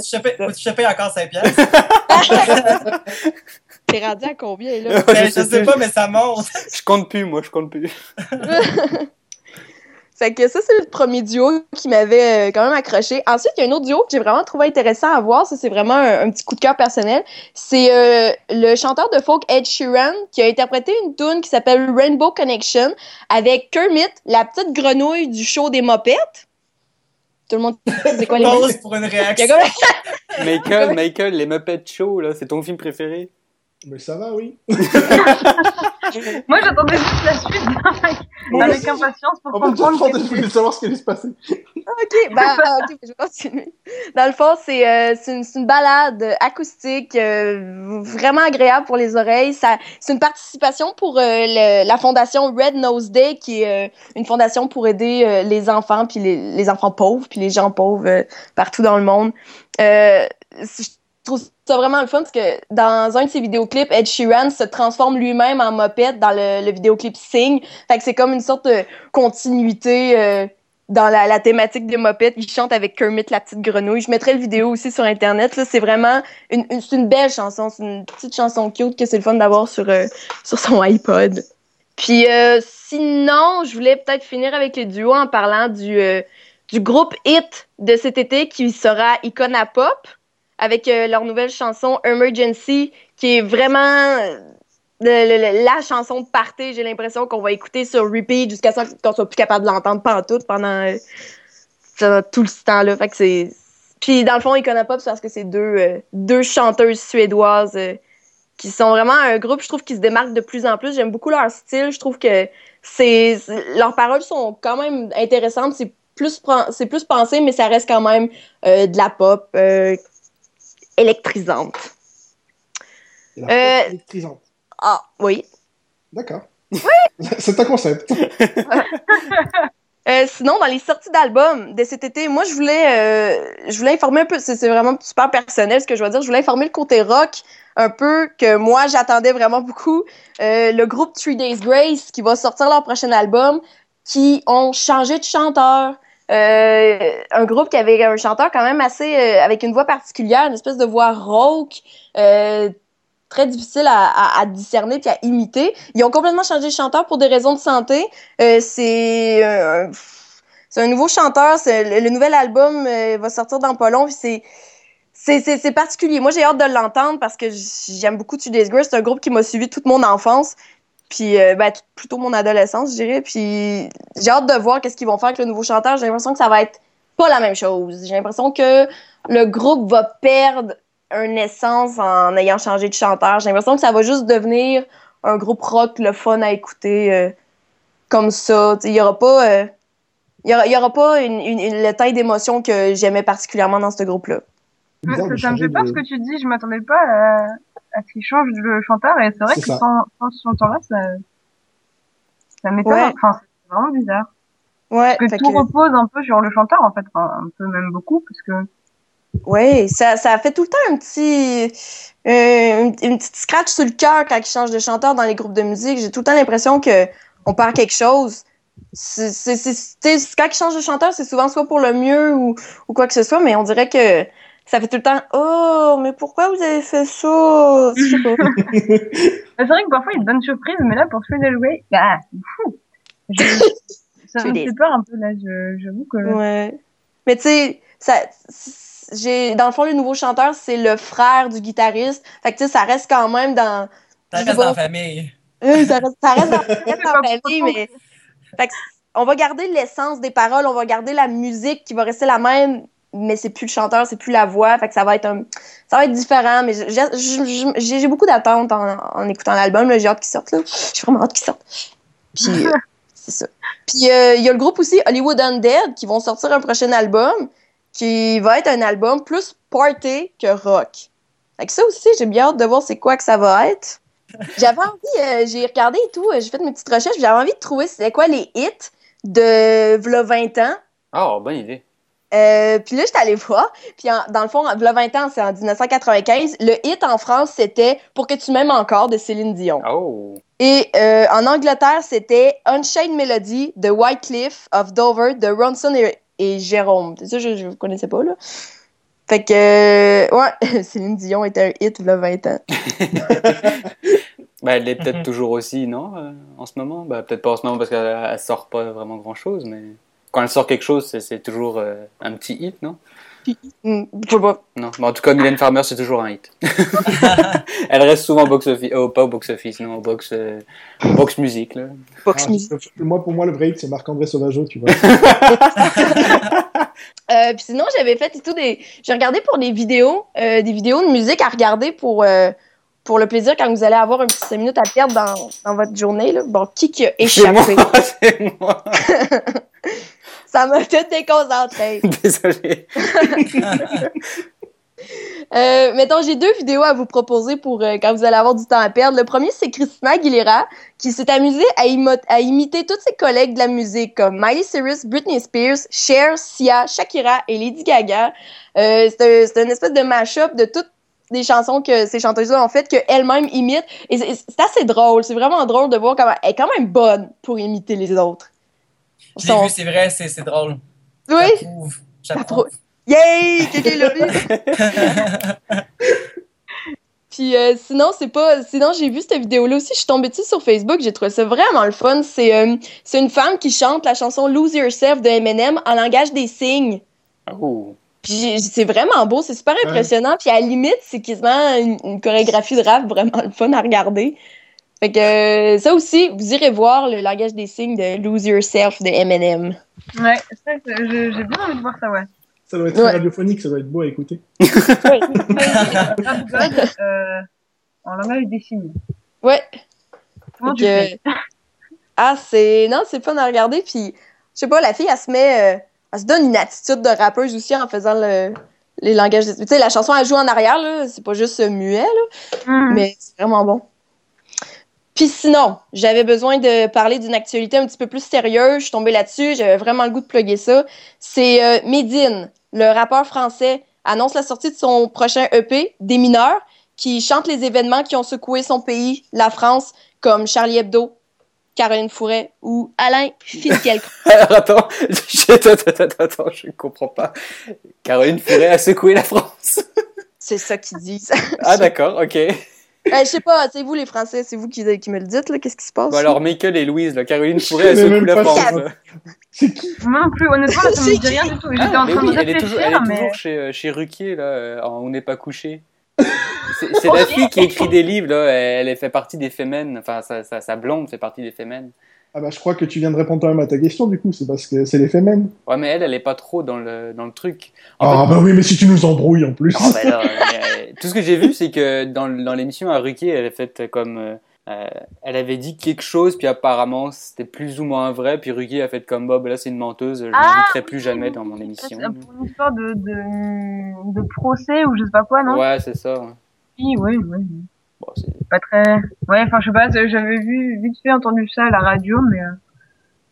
choper encore 5 piastres? T'es rendu à combien, là? Ben, je sais pas, mais ça monte. Je compte plus, moi, je compte plus. Fait que ça, c'est le premier duo qui m'avait euh, quand même accroché. Ensuite, il y a un autre duo que j'ai vraiment trouvé intéressant à voir. Ça, c'est vraiment un, un petit coup de cœur personnel. C'est euh, le chanteur de folk Ed Sheeran qui a interprété une tune qui s'appelle Rainbow Connection avec Kermit, la petite grenouille du show des mopettes. Tout le monde sait quoi les mopettes? Pause pour une réaction. Michael, Michael, les Muppets Show, là, c'est ton film préféré? Mais ça va, oui. Moi, j'attendais juste la suite avec, avec impatience pour En fait, comprendre. j'attendais, qu'est-ce je voulais savoir ce qui allait se passer. OK, ben, ah, ok, je vais continuer. Dans le fond, c'est euh, c'est une, balade acoustique euh, vraiment agréable pour les oreilles. Ça, c'est une participation pour euh, le- la fondation Red Nose Day, qui est euh, une fondation pour aider euh, les enfants, puis les, les enfants pauvres, puis les gens pauvres euh, partout dans le monde. Euh, je trouve ça vraiment le fun parce que dans un de ses vidéoclips, Ed Sheeran se transforme lui-même en mopette dans le, le vidéoclip Sing. Fait que c'est comme une sorte de continuité euh, dans la, la thématique des mopettes. Il chante avec Kermit la petite grenouille. Je mettrai le vidéo aussi sur internet. Là, c'est vraiment une, une- belle chanson. C'est une petite chanson cute que c'est le fun d'avoir sur euh, sur son iPod. Puis euh, sinon, je voulais peut-être finir avec le duo en parlant du du groupe Hit de cet été qui sera Icona Pop avec euh, leur nouvelle chanson Emergency qui est vraiment euh, le- le- la chanson de party, j'ai l'impression qu'on va écouter sur repeat jusqu'à ce qu'on soit plus capable de l'entendre pantoute pendant euh, tout ce temps-là. Fait que c'est. Puis dans le fond, Icona Pop, c'est parce que c'est deux, deux chanteuses suédoises qui sont vraiment un groupe, je trouve, qui se démarque de plus en plus. J'aime beaucoup leur style. Je trouve que leurs paroles sont quand même intéressantes. C'est plus c'est plus pensé, mais ça reste quand même de la pop électrisante. La Euh, électrisante. Ah oui. D'accord. C'est un concept. Euh, sinon, dans les sorties d'albums de cet été, moi, je voulais, euh, je voulais informer un peu, c'est vraiment super personnel ce que je veux dire, je voulais informer le côté rock un peu que moi j'attendais vraiment beaucoup. Euh, le groupe Three Days Grace qui va sortir leur prochain album, qui ont changé de chanteur. Euh, un groupe qui avait un chanteur quand même assez euh, avec une voix particulière, une espèce de voix rauque, euh, très difficile à, discerner puis à imiter. Ils ont complètement changé de chanteur pour des raisons de santé. C'est c'est un nouveau chanteur. Le, le, nouvel album va sortir dans pas long. C'est c'est particulier. Moi, j'ai hâte de l'entendre parce que j'aime beaucoup Today's Girl. C'est un groupe qui m'a suivi toute mon enfance. Puis, euh, ben, plutôt mon adolescence, je dirais. Puis, j'ai hâte de voir qu'est-ce qu'ils vont faire avec le nouveau chanteur. J'ai l'impression que ça va être pas la même chose. J'ai l'impression que le groupe va perdre un essence en ayant changé de chanteur. J'ai l'impression que ça va juste devenir un groupe rock, le fun à écouter euh, comme ça. Il y aura pas, euh, il y aura, y aura pas une, une, une le taille d'émotion que j'aimais particulièrement dans ce groupe-là. Ça, ça me fait peur de... ce que tu dis. Je m'attendais pas à, à ce qu'il change le chanteur. Et c'est vrai que sans, sans, ce chanteur-là, ça, ça m'étonne. Ouais. Enfin, c'est vraiment bizarre. Ouais. Parce que tout que... repose un peu sur le chanteur, en fait. Enfin, un peu même beaucoup, parce que oui, ça, ça fait tout le temps un petit, euh, une, une, petite scratch sur le cœur quand il change de chanteur dans les groupes de musique. J'ai tout le temps l'impression que on perd quelque chose. C'est, c'est, c'est, quand il change de chanteur, c'est souvent soit pour le mieux ou, ou quoi que ce soit, mais on dirait que ça fait tout le temps Oh, mais pourquoi vous avez fait ça? C'est vrai que parfois il y a de bonnes surprises, mais là pour Three Days Grace, ah, fou. Je, ça me fait peur un peu là, j'avoue que. Ouais. Mais tu sais, ça j'ai dans le fond le nouveau chanteur c'est le frère du guitariste fait que tu sais ça reste quand même dans ça reste dans la famille oui, ça reste, ça reste dans, ça reste dans la famille mais fait que on va garder l'essence des paroles on va garder la musique qui va rester la même mais c'est plus le chanteur c'est plus la voix fait que ça va être un ça va être différent mais j'ai beaucoup d'attentes en, en, écoutant l'album j'ai hâte qu'il sorte là j'ai vraiment hâte qu'il sorte puis euh, c'est ça puis il euh, y a le groupe aussi Hollywood Undead qui vont sortir un prochain album qui va être un album plus party que rock. Avec ça aussi, j'ai bien hâte de voir c'est quoi que ça va être. J'avais envie, euh, j'ai regardé et tout, j'ai fait mes petites recherches, j'avais envie de trouver c'est quoi les hits de v'là 20 ans. Oh, bonne idée. Euh, puis là, j'étais allée voir. Puis en, dans le fond, v'là 20 ans, c'est en 1995. Le hit en France, c'était Pour que tu m'aimes encore de Céline Dion. Oh. Et euh, en Angleterre, c'était Unchained Melody de White Cliff of Dover de Ronson et, et Jérôme. C'est ça, je ne connaissais pas, là. Fait que, euh, ouais, Céline Dion était un hit, là, 20 ans. ben, elle est peut-être toujours aussi, non, euh, en ce moment? Ben, peut-être pas en ce moment parce qu'elle sort pas vraiment grand-chose, mais quand elle sort quelque chose, c'est toujours euh, un petit hit, non? Mm, je sais pas. Non, mais en tout cas, Mylène Farmer, c'est toujours un hit. Elle reste souvent au box-office, oh, pas au box-office, non, au box, euh, box musique. Là. Box ah, musique. Moi, pour moi, le vrai hit, c'est Marc-André Sauvageau, tu vois. euh, puis sinon, j'avais fait et tout des. J'ai regardé pour des vidéos, euh, des vidéos de musique à regarder pour, euh, pour le plaisir quand vous allez avoir un petit 5 minutes à perdre dans, dans votre journée. Là. Bon, qui qui a échappé? C'est moi. Ça m'a tout déconcentré. Désolé. euh, mettons, j'ai deux vidéos à vous proposer pour euh, quand vous allez avoir du temps à perdre. Le premier, c'est Christina Aguilera, qui s'est amusée à, à, imiter toutes ses collègues de la musique, comme Miley Cyrus, Britney Spears, Cher, Sia, Shakira et Lady Gaga. Euh, c'est un, une espèce de mash-up de toutes des chansons que ces chanteuses-là ont faites qu'elles-mêmes imitent. Et c'est assez drôle. C'est vraiment drôle de voir comment elle est quand même bonne pour imiter les autres. Je l'ai vu, c'est vrai, c'est drôle. Oui. J'approuve. Yay! Quelqu'un l'a vu. Puis euh, sinon, c'est pas. Sinon, j'ai vu cette vidéo-là aussi. Je suis tombée dessus sur Facebook. J'ai trouvé ça vraiment le fun. C'est euh, une femme qui chante la chanson Lose Yourself de Eminem en langage des signes. Oh. Puis c'est vraiment beau, c'est super impressionnant. Ouais. Puis à la limite, c'est quasiment une, une, chorégraphie de rap vraiment le fun à regarder. Fait que euh, ça aussi, vous irez voir le langage des signes de Lose Yourself de Eminem. Ouais, ça, j'ai bien envie de voir ça, ouais. Ça doit être ouais. radiophonique, ça doit être beau à écouter. oui. euh, en langage des signes. Ouais. Comment tu fais? ah, c'est. Non, c'est fun à regarder. Puis, je sais pas, la fille, elle se met. Euh, elle se donne une attitude de rappeuse aussi en faisant le, les langages. Tu sais, la chanson, elle joue en arrière, là. C'est pas juste muet, là. Mm. Mais c'est vraiment bon. Puis sinon, j'avais besoin de parler d'une actualité un petit peu plus sérieuse. Je suis tombée là-dessus. J'avais vraiment le goût de plugger ça. C'est euh, Medine, le rappeur français, annonce la sortie de son prochain EP, Des mineurs, qui chante les événements qui ont secoué son pays, la France, comme Charlie Hebdo, Caroline Fourret ou Alain Finkielkraut. Alors attends, je, attends, attends, attends, je comprends pas. Caroline Fourret a secoué la France. C'est ça qu'ils disent. Ah d'accord, ok. Euh, je sais pas, c'est vous les Français, c'est vous qui, qui me le dites, là, qu'est-ce qui se passe? Bon alors Michael et Louise, là, Caroline Mais secoué même la là. C'est qui Moi non plus, honnêtement, là, ça me dit rien du tout. J'étais en train oui, de elle est toujours, elle est mais... toujours chez, euh, chez Ruquier, là, euh, en On n'est pas couché. C'est c'est la fille qui écrit des livres, là, elle, elle fait partie des Femen, enfin sa, sa, sa blonde fait partie des Femen. Ah bah je crois que tu viens de répondre toi-même à ta question du coup, c'est parce que c'est les femmes. Ouais mais elle, elle est pas trop dans le, dans le truc. En Ah bah oui, mais si tu nous embrouilles en plus. Euh, tout ce que j'ai vu, c'est que dans, dans l'émission à Ruquier, elle a fait comme. euh, euh, elle avait dit quelque chose, puis apparemment c'était plus ou moins vrai, puis Ruquier a fait comme Bob, là c'est une menteuse, je ne Ah, l'inviterai plus jamais dans mon émission. c'est Pour une histoire de, de, de procès ou je sais pas quoi, non? Ouais, c'est ça. ouais. Oui, oui, oui. Bon, c'est- Pas très... Ouais, enfin, je sais pas, j'avais vu, vite fait entendu ça à la radio, mais... euh,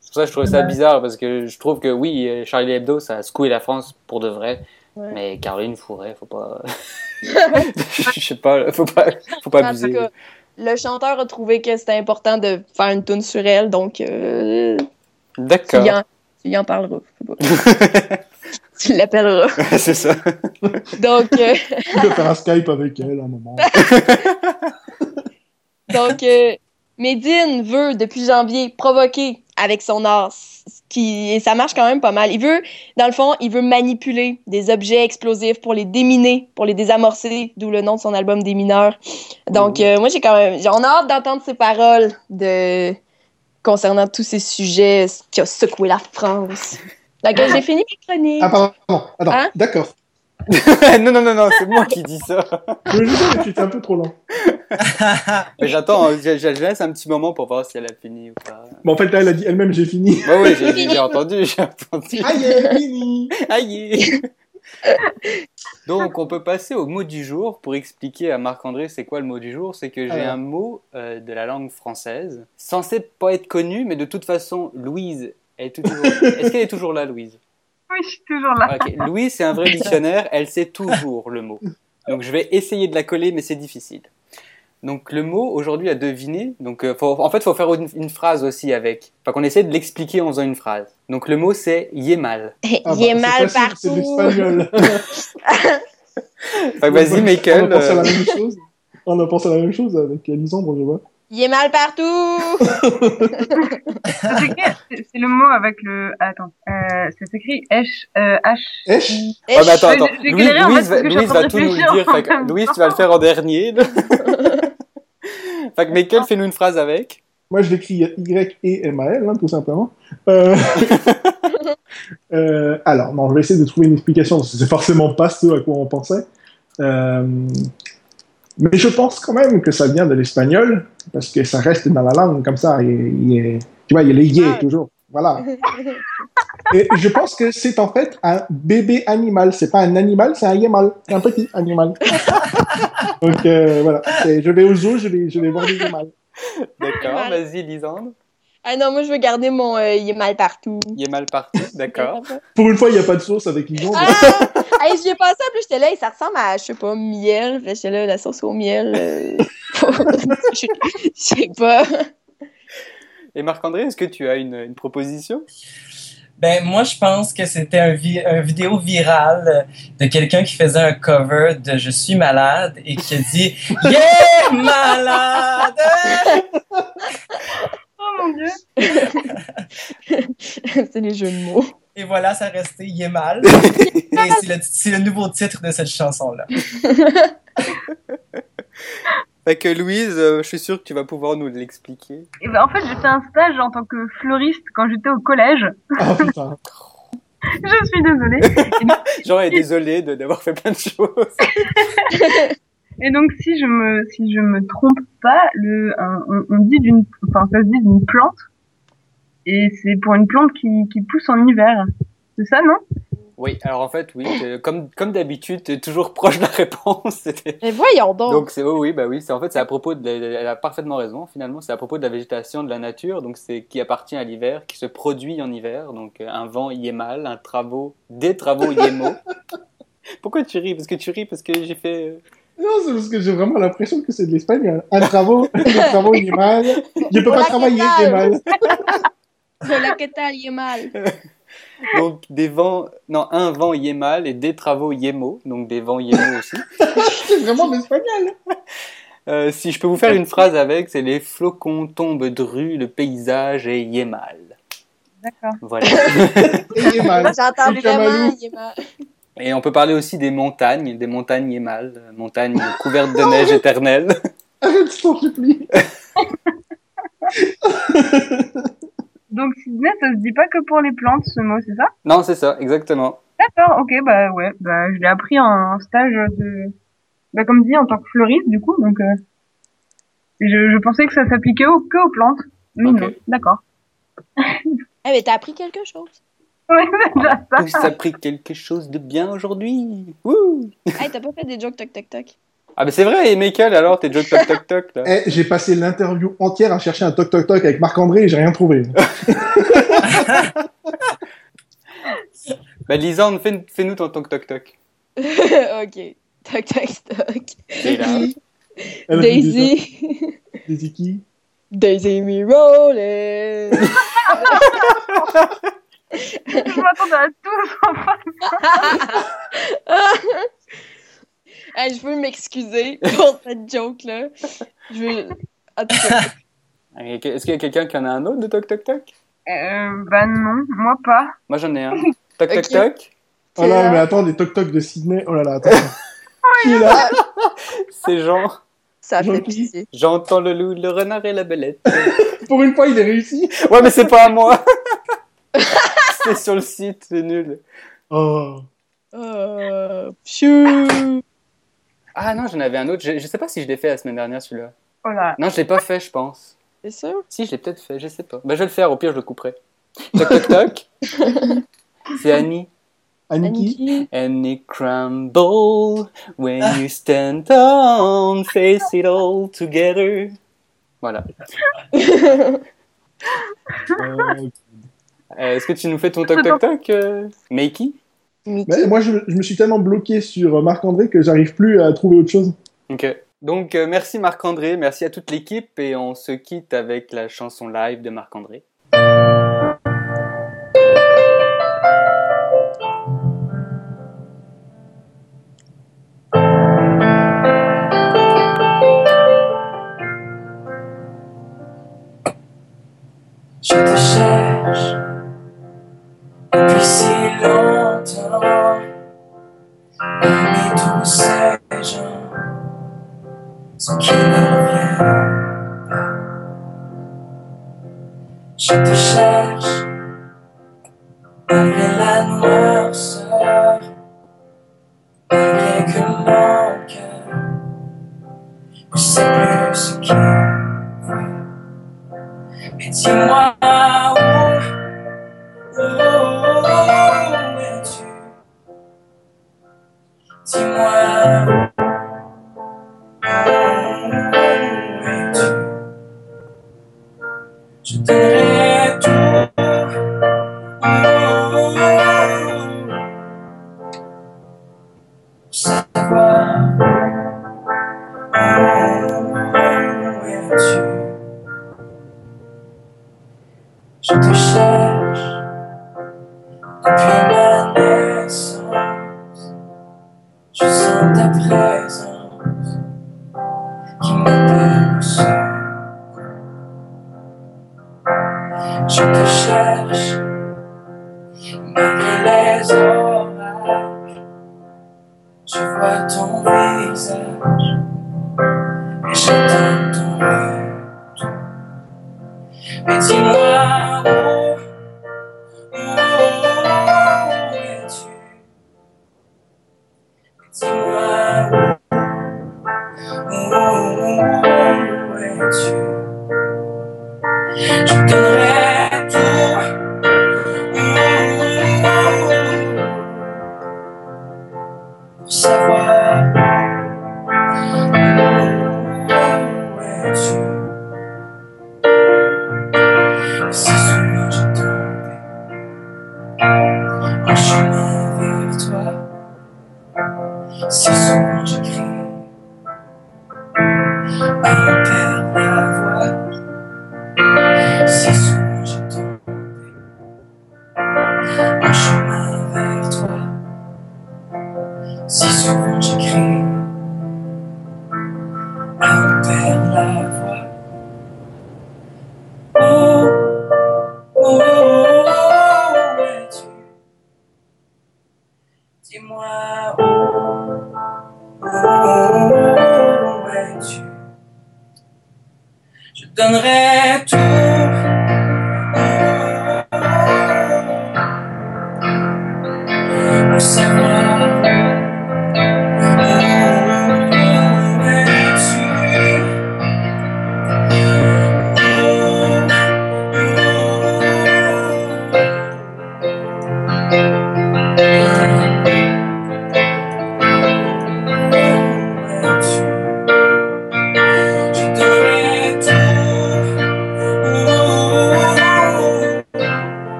c'est pour ça que je trouvais ça bizarre, parce que je trouve que oui, euh, Charlie Hebdo, ça a secoué la France pour de vrai, Ouais. mais Caroline Fourret, faut pas. je sais pas, faut pas, faut pas En abuser. tout cas, le chanteur a trouvé que c'était important de faire une tune sur elle, donc euh, tu, D'accord. y en, y en parleras. tu l'appelleras. c'est ça. Donc, euh, Tu peux faire un Skype avec elle un moment. donc euh, Medine veut, depuis janvier, provoquer avec son art, qui, et ça marche quand même pas mal. Il veut, dans le fond, il veut manipuler des objets explosifs pour les déminer, pour les désamorcer, d'où le nom de son album Démineur. Donc, euh, moi, j'ai quand même, j'ai- on a hâte d'entendre ses paroles de, concernant tous ces sujets qui ont secoué la France. Donc, euh, j'ai fini mes chroniques. Ah pardon, attends, Hein d'accord. non, non, non, non, c'est moi qui dis ça. Je je sais, mais tu étais un peu trop lent. Mais j'attends, je, je laisse un petit moment pour voir si elle a fini ou pas. Bon, en fait, là, elle a dit elle-même, j'ai fini. Ouais, ouais, j'ai entendu, j'ai entendu. Aïe, fini Aïe Donc, on peut passer au mot du jour pour expliquer à Marc-André c'est quoi le mot du jour? C'est que j'ai Alors. un mot euh, de la langue française, censé pas être connu, mais de toute façon, Louise est toujours. Est-ce qu'elle est toujours là, Louise? Oui, je suis toujours là. Louise, c'est un vrai dictionnaire, elle sait toujours le mot. Donc, je vais essayer de la coller, mais c'est difficile. Donc, le mot aujourd'hui à deviner, donc, euh, faut- en fait, il faut faire une, une phrase aussi avec. Enfin, qu'on essaie de l'expliquer en faisant une phrase. Donc, le mot, c'est yémal. Ah, bah, il est c'est partout. l'espagnol. Vas-y, On Michael. a pensé à la euh, même chose. On a pensé à la même chose avec Lisandre, je vois. Il est mal partout. Ça s'écrit- C'est le mot avec le... Attends. Euh, ça s'écrit H... Euh, H... Esh Oh, mais attends, attends. j'ai Louise, galéré, en fait, Louise va, Louise tout nous dire. Fait que, Louise, tu vas le faire en dernier. fait que Michael, fais-nous une phrase avec. Moi, je l'écris Y-E-M-A-L, hein, tout simplement. Euh... euh, alors, non, je vais essayer de trouver une explication, parce que c'est forcément pas ce à quoi on pensait. Euh, Mais je pense quand même que ça vient de l'espagnol, parce que ça reste dans la langue, comme ça. Il, il est- Tu vois, il y a les yé Ah. toujours. Voilà. Et je pense que c'est en fait un bébé animal. C'est pas un animal, c'est un yémal. C'est un petit animal. Donc euh, voilà. Je vais au zoo, je vais, je vais voir des yémals. D'accord, vas-y, Lisandre. Ah non, moi je veux garder mon euh, il est mal partout. Il est mal parti, d'accord. Pour une fois, il n'y a pas de sauce avec Lisandre. Ah! hey, j'y ai pensé, en plus j'étais là, et ça ressemble à, je sais pas, miel. J'étais là, la sauce au miel. euh, je sais pas. Et Marc-André, est-ce que tu as une, une proposition? Ben, moi, je pense que c'était un, vi- un vidéo viral euh, de quelqu'un qui faisait un cover de Je suis malade et qui a dit Yeah, malade! Oh mon dieu c'est les jeux de mots. Et voilà, ça restait Il est mal. Et c'est le, c'est le nouveau titre de cette chanson-là. Fait que Louise, euh, je suis sûr que tu vas pouvoir nous l'expliquer. Et ben, En fait, j'ai fait un stage en tant que fleuriste quand j'étais au collège. Ah putain. Je suis désolée. Genre, elle est désolée de- d'avoir fait plein de choses. Et donc, si je me, si je me trompe pas, le, on, on dit d'une, enfin, ça se dit d'une plante. Et c'est pour une plante qui, qui pousse en hiver. C'est ça, non? Oui, alors en fait, oui, t'es- comme, comme d'habitude, tu es toujours proche de la réponse. Mais voyons donc. Donc c'est oh oui bah oui c'est en fait c'est à propos de la- elle a parfaitement raison finalement c'est à propos de la végétation de la nature donc c'est qui appartient à l'hiver qui se produit en hiver donc euh, un vent yémal un travaux des travaux yémo pourquoi tu ris? Parce que tu ris parce que j'ai fait euh, Non, c'est parce que j'ai vraiment l'impression que c'est de l'espagnol. Un travaux, un travaux, il est mal. Je peux pas travailler, ¿qué il est mal. Hola, ¿qué tal? Il est mal. Donc des vents, non, un vent yémal et des travaux yémo, donc des vents yémo aussi. C'est vraiment de l'espagnol. Euh, si je peux vous faire une phrase avec, c'est les flocons tombent dru, le paysage est yémal. D'accord. Voilà. Et il est mal. J'entends vraiment, Kamalou. Et on peut parler aussi des montagnes, des montagnes yémal, euh, montagnes couvertes de neige éternelle. Arrête, s'il te plaît. Donc, Sydney, ça se dit pas que pour les plantes, ce mot, c'est ça? Non, c'est ça, exactement. D'accord, ok, bah ouais, bah je l'ai appris en stage de, bah comme dit, en tant que fleuriste, du coup, donc euh, je, je pensais que ça s'appliquait au, que aux plantes. Mais non, d'accord. Eh, mais t'as appris quelque chose? Ça. Tous appris quelque chose de bien aujourd'hui. Hey, t'as pas fait des jokes toc toc toc? ah, mais c'est vrai, et Michael, alors, t'es joke toc toc toc, là. Eh, j'ai passé l'interview entière à chercher un toc toc toc avec Marc-André et j'ai rien trouvé. Bah, Lisande, fais- fais-nous ton toc toc toc. ok. Toc toc toc. Là. Elle a fait des- Daisy. Daisy qui? Daisy me rolling. Je m'attendais à tout. Hey, je veux m'excuser pour cette joke-là. Je veux. Est-ce qu'il y a quelqu'un qui en a un autre de toc toc toc? Euh, bah non, moi pas. Moi, j'en ai un. Toc toc toc? Oh là, mais attends, des toc toc de Sydney. Oh là là, attends. Qui est là C'est Jean. ça fait pitié. J'entends le loup, le renard et la belette. Pour une fois, il est réussi. Ouais, mais c'est pas à moi. C'est sur le site, c'est nul. Oh. Euh... Pfiou. Ah non, j'en avais un autre. Je, je sais pas si je l'ai fait la semaine dernière, celui-là. Oh là. Non, je l'ai pas fait, je pense. C'est sûr? Si, je l'ai peut-être fait, je sais pas. Bah, je vais le faire, au pire, je le couperai. Toc toc toc. C'est Annie. Aniki. And it crumble when you stand on, face it all together. Voilà. Euh, Euh, Est-ce que tu nous fais ton toc toc toc, euh, Makey moi, je, je me suis tellement bloqué sur Marc-André que j'arrive plus à trouver autre chose. Ok. Donc, euh, merci Marc-André, merci à toute l'équipe et on se quitte avec la chanson live de Marc-André. Ceux qui ne reviennent pas. Je te cherche